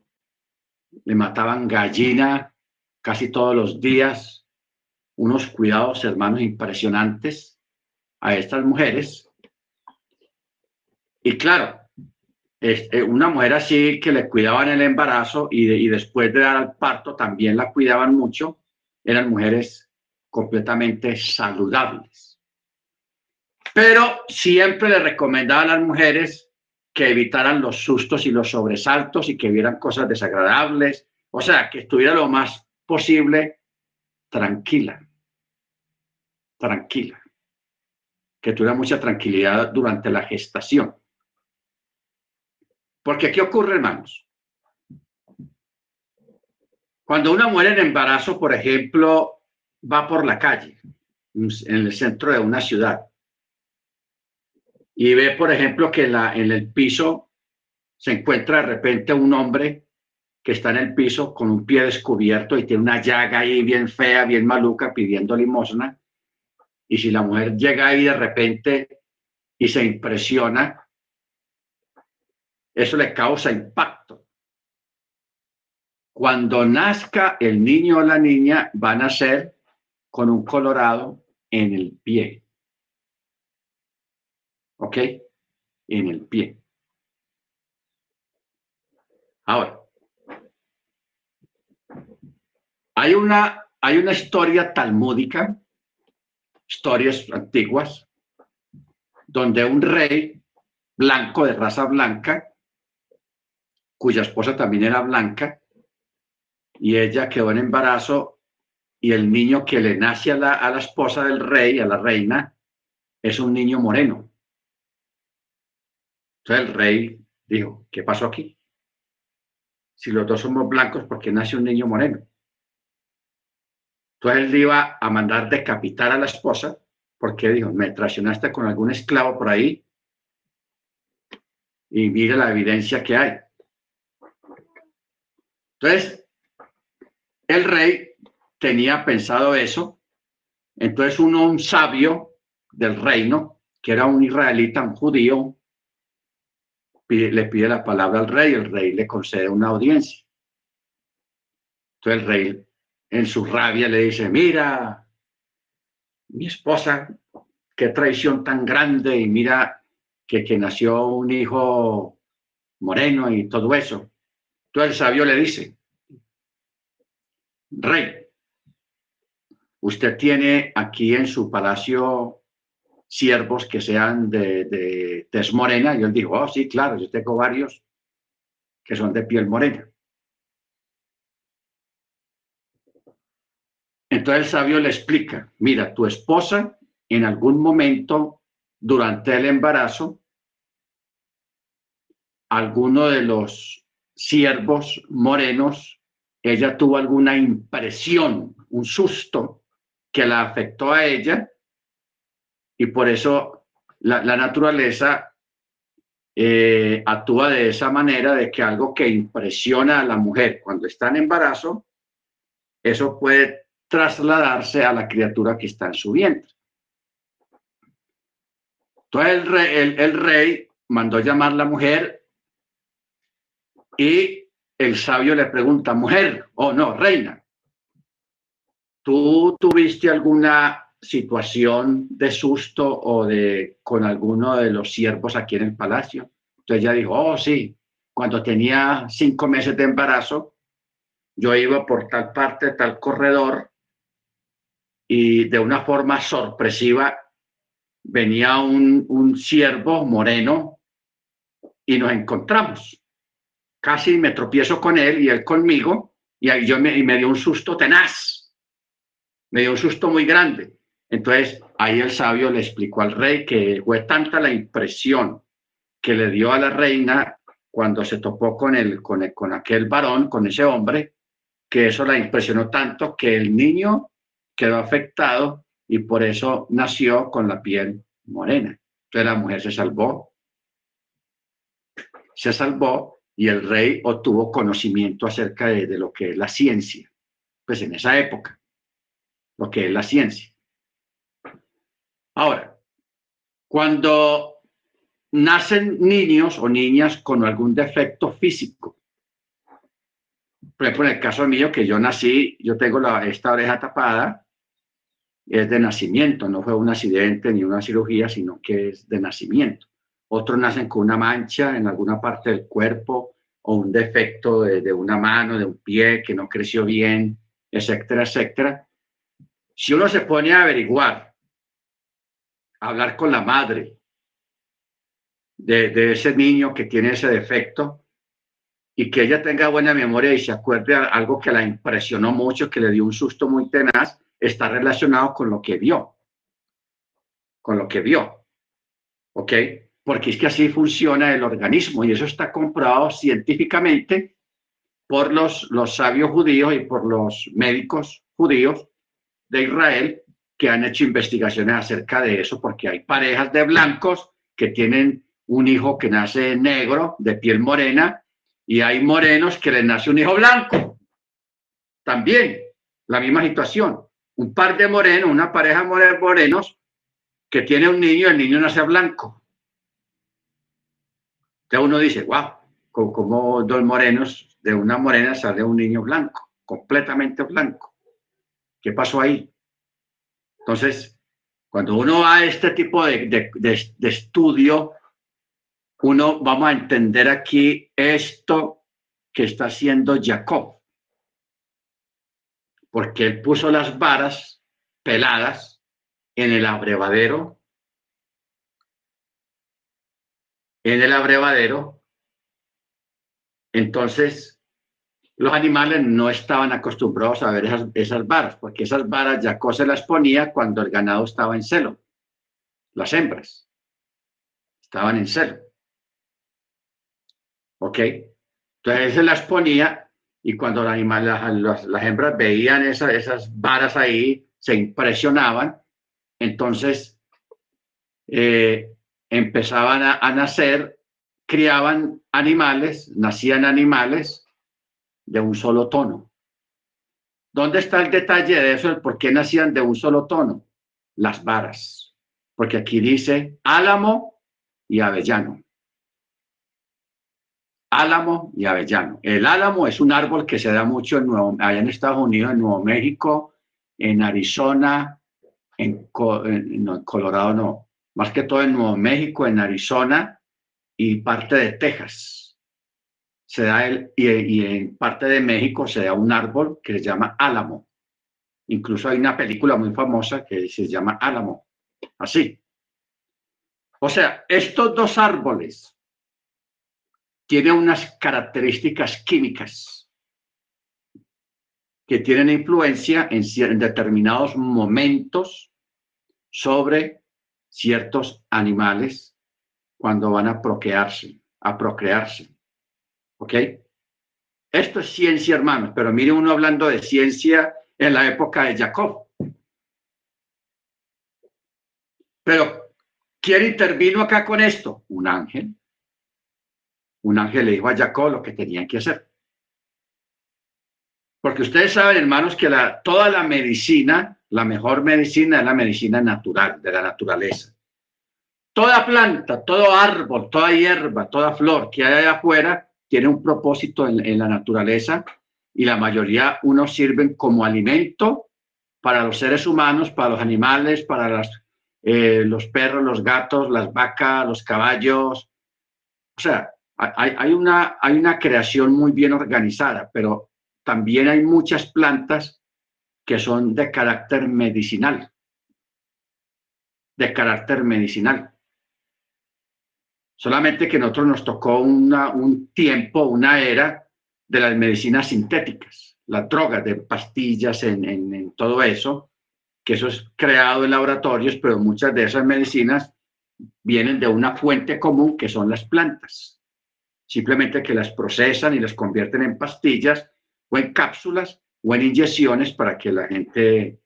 le mataban gallina casi todos los días, unos cuidados, hermanos, impresionantes a estas mujeres. Y claro, este, una mujer así que le cuidaban el embarazo y después de dar al parto también la cuidaban mucho, eran mujeres completamente saludables. Pero siempre le recomendaba a las mujeres que evitaran los sustos y los sobresaltos y que vieran cosas desagradables, o sea, que estuviera lo más posible tranquila, tranquila, que tuviera mucha tranquilidad durante la gestación. Porque ¿qué ocurre, hermanos? Cuando una mujer en embarazo, por ejemplo, va por la calle, en el centro de una ciudad, y ve, por ejemplo, que la, en el piso se encuentra de repente un hombre que está en el piso con un pie descubierto y tiene una llaga ahí bien fea, bien maluca, pidiendo limosna. Y si la mujer llega ahí de repente y se impresiona, eso le causa impacto. Cuando nazca el niño o la niña, van a ser con un colorado en el pie. ¿ok? En el pie. Ahora, hay una, hay una historia talmúdica, historias antiguas, donde un rey blanco de raza blanca, cuya esposa también era blanca, y ella quedó en embarazo, y el niño que le nace a la, a la esposa del rey, a la reina, es un niño moreno. Entonces el rey dijo, ¿qué pasó aquí? Si los dos somos blancos, ¿por qué nace un niño moreno? Entonces él iba a mandar decapitar a la esposa porque dijo, me traicionaste con algún esclavo por ahí y mire la evidencia que hay. Entonces, el rey tenía pensado eso. Entonces uno, un sabio del reino, que era un israelita, un judío, le pide la palabra al rey, el rey le concede una audiencia. Entonces el rey en su rabia le dice, mira, mi esposa, qué traición tan grande y mira que, que nació un hijo moreno y todo eso. Entonces el sabio le dice, rey, usted tiene aquí en su palacio siervos que sean de, de tez morena. Y él dijo, oh, sí, claro, yo tengo varios que son de piel morena. Entonces el sabio le explica, mira, tu esposa en algún momento durante el embarazo, alguno de los siervos morenos, ella tuvo alguna impresión, un susto que la afectó a ella y por eso la, naturaleza eh, actúa de esa manera de que algo que impresiona a la mujer cuando está en embarazo, eso puede trasladarse a la criatura que está en su vientre. Entonces el rey, mandó llamar la mujer y el sabio le pregunta, mujer, o oh, no, reina, ¿tú tuviste alguna situación de susto o de con alguno de los siervos aquí en el palacio? Entonces ella dijo, oh, sí, cuando tenía cinco meses de embarazo, yo iba por tal parte, tal corredor, y de una forma sorpresiva venía un, un siervo moreno y nos encontramos. Casi me tropiezo con él y él conmigo, y yo me, y me dio un susto tenaz, me dio un susto muy grande. Entonces, ahí el sabio le explicó al rey que fue tanta la impresión que le dio a la reina cuando se topó con, el, con, con aquel varón, con ese hombre, que eso la impresionó tanto que el niño quedó afectado y por eso nació con la piel morena. Entonces la mujer se salvó, se salvó y el rey obtuvo conocimiento acerca de, de lo que es la ciencia, pues en esa época, lo que es la ciencia. Ahora, cuando nacen niños o niñas con algún defecto físico, por ejemplo, en el caso mío, que yo nací, yo tengo la, esta oreja tapada, es de nacimiento, no fue un accidente ni una cirugía, sino que es de nacimiento. Otros nacen con una mancha en alguna parte del cuerpo o un defecto de, de una mano, de un pie que no creció bien, etcétera, etcétera. Si uno se pone a averiguar hablar con la madre de, ese niño que tiene ese defecto y que ella tenga buena memoria y se acuerde de algo que la impresionó mucho, que le dio un susto muy tenaz, está relacionado con lo que vio, con lo que vio. ¿Ok? Porque es que así funciona el organismo y eso está comprobado científicamente por los sabios judíos y por los médicos judíos de Israel que han hecho investigaciones acerca de eso, porque hay parejas de blancos que tienen un hijo que nace negro, de piel morena, y hay morenos que les nace un hijo blanco. También la misma situación. Un par de morenos, una pareja de morenos que tiene un niño, el niño nace blanco. Entonces uno dice, wow, como dos morenos, de una morena sale un niño blanco, completamente blanco. ¿Qué pasó ahí? Entonces, cuando uno va a este tipo de, de, estudio, uno vamos a entender aquí esto que está haciendo Jacob. Porque él puso las varas peladas en el abrevadero. En el abrevadero. Entonces, los animales no estaban acostumbrados a ver esas, esas varas, porque esas varas ya se las ponía cuando el ganado estaba en celo. Las hembras estaban en celo. ¿Ok? Entonces se las ponía y cuando los animales, las, las, hembras veían esas varas ahí, se impresionaban, entonces eh, empezaban a nacer, criaban animales, nacían animales de un solo tono. ¿Dónde está el detalle de eso? ¿Por qué nacían de un solo tono? Las varas. Porque aquí dice álamo y avellano. Álamo y avellano. El álamo es un árbol que se da mucho en Nuevo, allá en Estados Unidos, en Nuevo México, en Arizona, en, en Colorado no, más que todo en Nuevo México, en Arizona y parte de Texas se da el, y, en parte de México se da un árbol que se llama álamo. Incluso hay una película muy famosa que se llama Álamo. Así. O sea, estos dos árboles tienen unas características químicas que tienen influencia en, en determinados momentos sobre ciertos animales cuando van a procrearse, a procrearse. ¿Ok? Esto es ciencia, hermanos, pero mire uno hablando de ciencia en la época de Jacob. Pero, ¿quién intervino acá con esto? Un ángel. Un ángel le dijo a Jacob lo que tenían que hacer. Porque ustedes saben, hermanos, que la, toda la medicina, la mejor medicina es la medicina natural, de la naturaleza. toda planta, todo árbol, toda hierba, toda flor que hay allá afuera tiene un propósito en, la naturaleza y la mayoría unos sirven como alimento para los seres humanos, para los animales, para eh, los perros, los gatos, las vacas, los caballos. O sea, hay, una, hay una creación muy bien organizada, pero también hay muchas plantas que son de carácter medicinal. De carácter medicinal. Solamente que nosotros nos tocó un tiempo, una era de las medicinas sintéticas, las drogas de pastillas, en, todo eso, que eso es creado en laboratorios, pero muchas de esas medicinas vienen de una fuente común que son las plantas. Simplemente que las procesan y las convierten en pastillas o en cápsulas o en inyecciones para que la gente...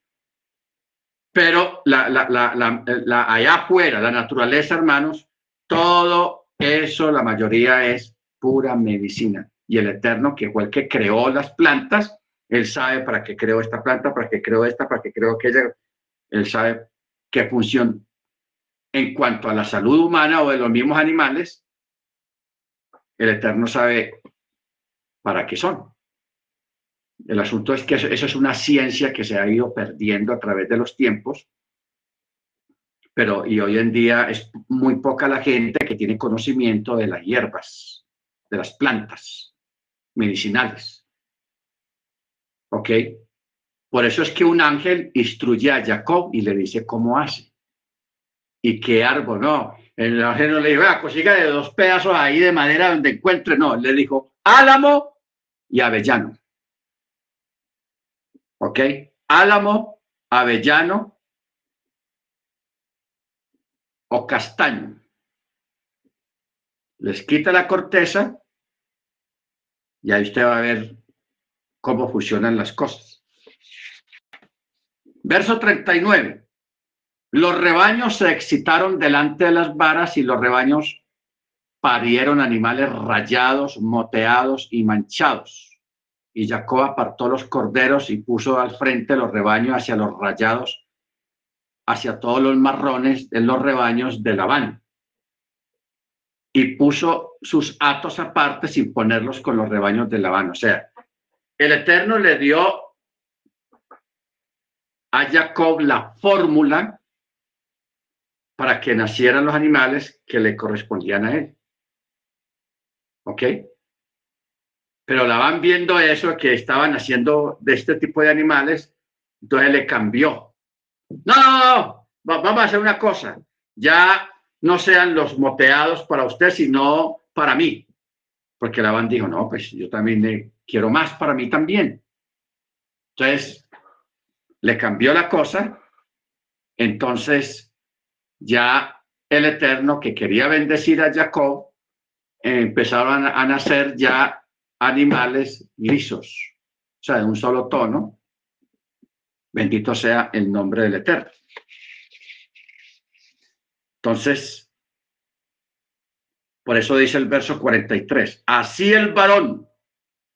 Pero la allá afuera, la naturaleza, hermanos, todo eso, la mayoría es pura medicina. Y el Eterno, que fue el que creó las plantas, él sabe para qué creó esta planta, para qué creó esta, para qué creó aquella. Él sabe qué función. En cuanto a la salud humana o de los mismos animales, el Eterno sabe para qué son. El asunto es que eso, eso, es una ciencia que se ha ido perdiendo a través de los tiempos, pero y hoy en día es muy poca la gente que tiene conocimiento de las hierbas, de las plantas medicinales. ¿Ok? Por eso es que un ángel instruye a Jacob y le dice cómo hace. Y qué árbol, no. El ángel no le dijo, ah, consiga de dos pedazos ahí de madera donde encuentre. No, le dijo álamo y avellano. ¿Ok? Álamo, avellano o castaño. Les quita la corteza y ahí usted va a ver cómo funcionan las cosas. Verso 39. Los rebaños se excitaron delante de las varas y los rebaños parieron animales rayados, moteados y manchados. Y Jacob apartó los corderos y puso al frente los rebaños hacia los rayados, hacia todos los marrones de los rebaños de Labán. Y puso sus atos aparte sin ponerlos con los rebaños de Labán. O sea, el Eterno le dio a Jacob la fórmula para que nacieran los animales que le correspondían a él. ¿Ok? Pero la viendo eso, que estaban haciendo de este tipo de animales, entonces le cambió. No, no, vamos a hacer una cosa. Ya no sean los moteados para usted, sino para mí. Porque la van dijo, no, pues yo también quiero más para mí también. Entonces, le cambió la cosa. Entonces, ya el Eterno que quería bendecir a Jacob, empezaron a nacer ya animales lisos, o sea, de un solo tono. Bendito sea el nombre del Eterno. Entonces, por eso dice el verso 43, así el varón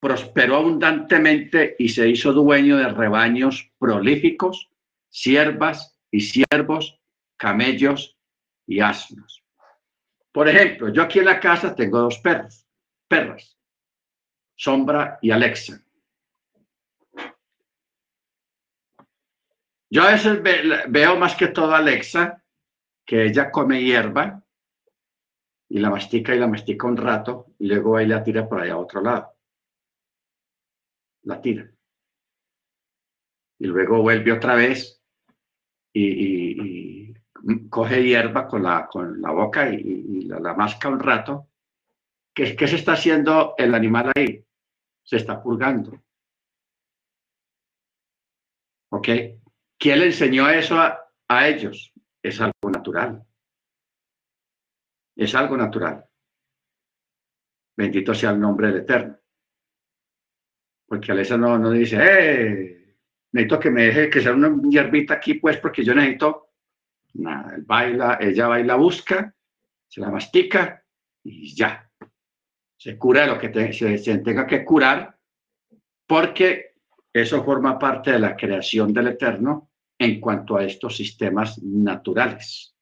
prosperó abundantemente y se hizo dueño de rebaños prolíficos, siervas y siervos, camellos y asnos. Por ejemplo, yo aquí en la casa tengo dos perros, perras, Sombra y Alexa. Yo a veces veo más que todo a Alexa, que ella come hierba y la mastica y la mastica un rato y luego ahí la tira por allá a otro lado. La tira. Y luego vuelve otra vez y, y, y coge hierba con la, con la boca y, y la, la, masca un rato. ¿Qué, ¿Qué se está haciendo el animal ahí? Se está purgando. ¿Ok? ¿Quién le enseñó eso a, a ellos? Es algo natural es algo natural. Bendito sea el nombre del Eterno. Porque Alesa no, no dice, eh, necesito que me deje que sea una hierbita aquí, pues, porque yo necesito. Nada, él baila, ella va y la busca, se la mastica y ya. Se cura de lo que te, se, se tenga que curar, porque eso forma parte de la creación del Eterno en cuanto a estos sistemas naturales.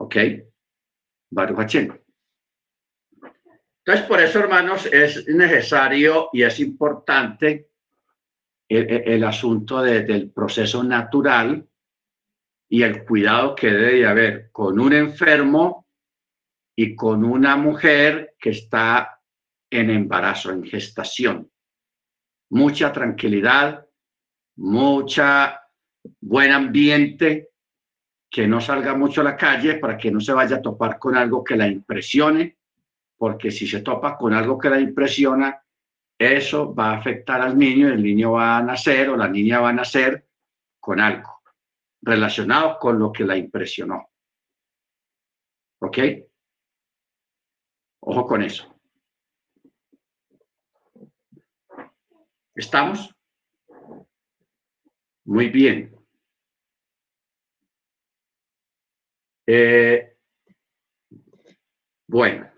¿Ok? Baruch Hashem. Entonces, por eso, hermanos, es necesario y es importante el, asunto del proceso natural y el cuidado que debe haber con un enfermo y con una mujer que está en embarazo, en gestación. Mucha tranquilidad, mucha buen ambiente, que no salga mucho a la calle para que no se vaya a topar con algo que la impresione, porque si se topa con algo que la impresiona, eso va a afectar al niño, el niño va a nacer o la niña va a nacer con algo relacionado con lo que la impresionó. ¿Ok? Ojo con eso. ¿Estamos? Muy bien. Eh, bueno,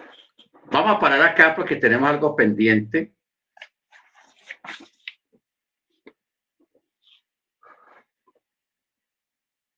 vamos a parar acá porque tenemos algo pendiente.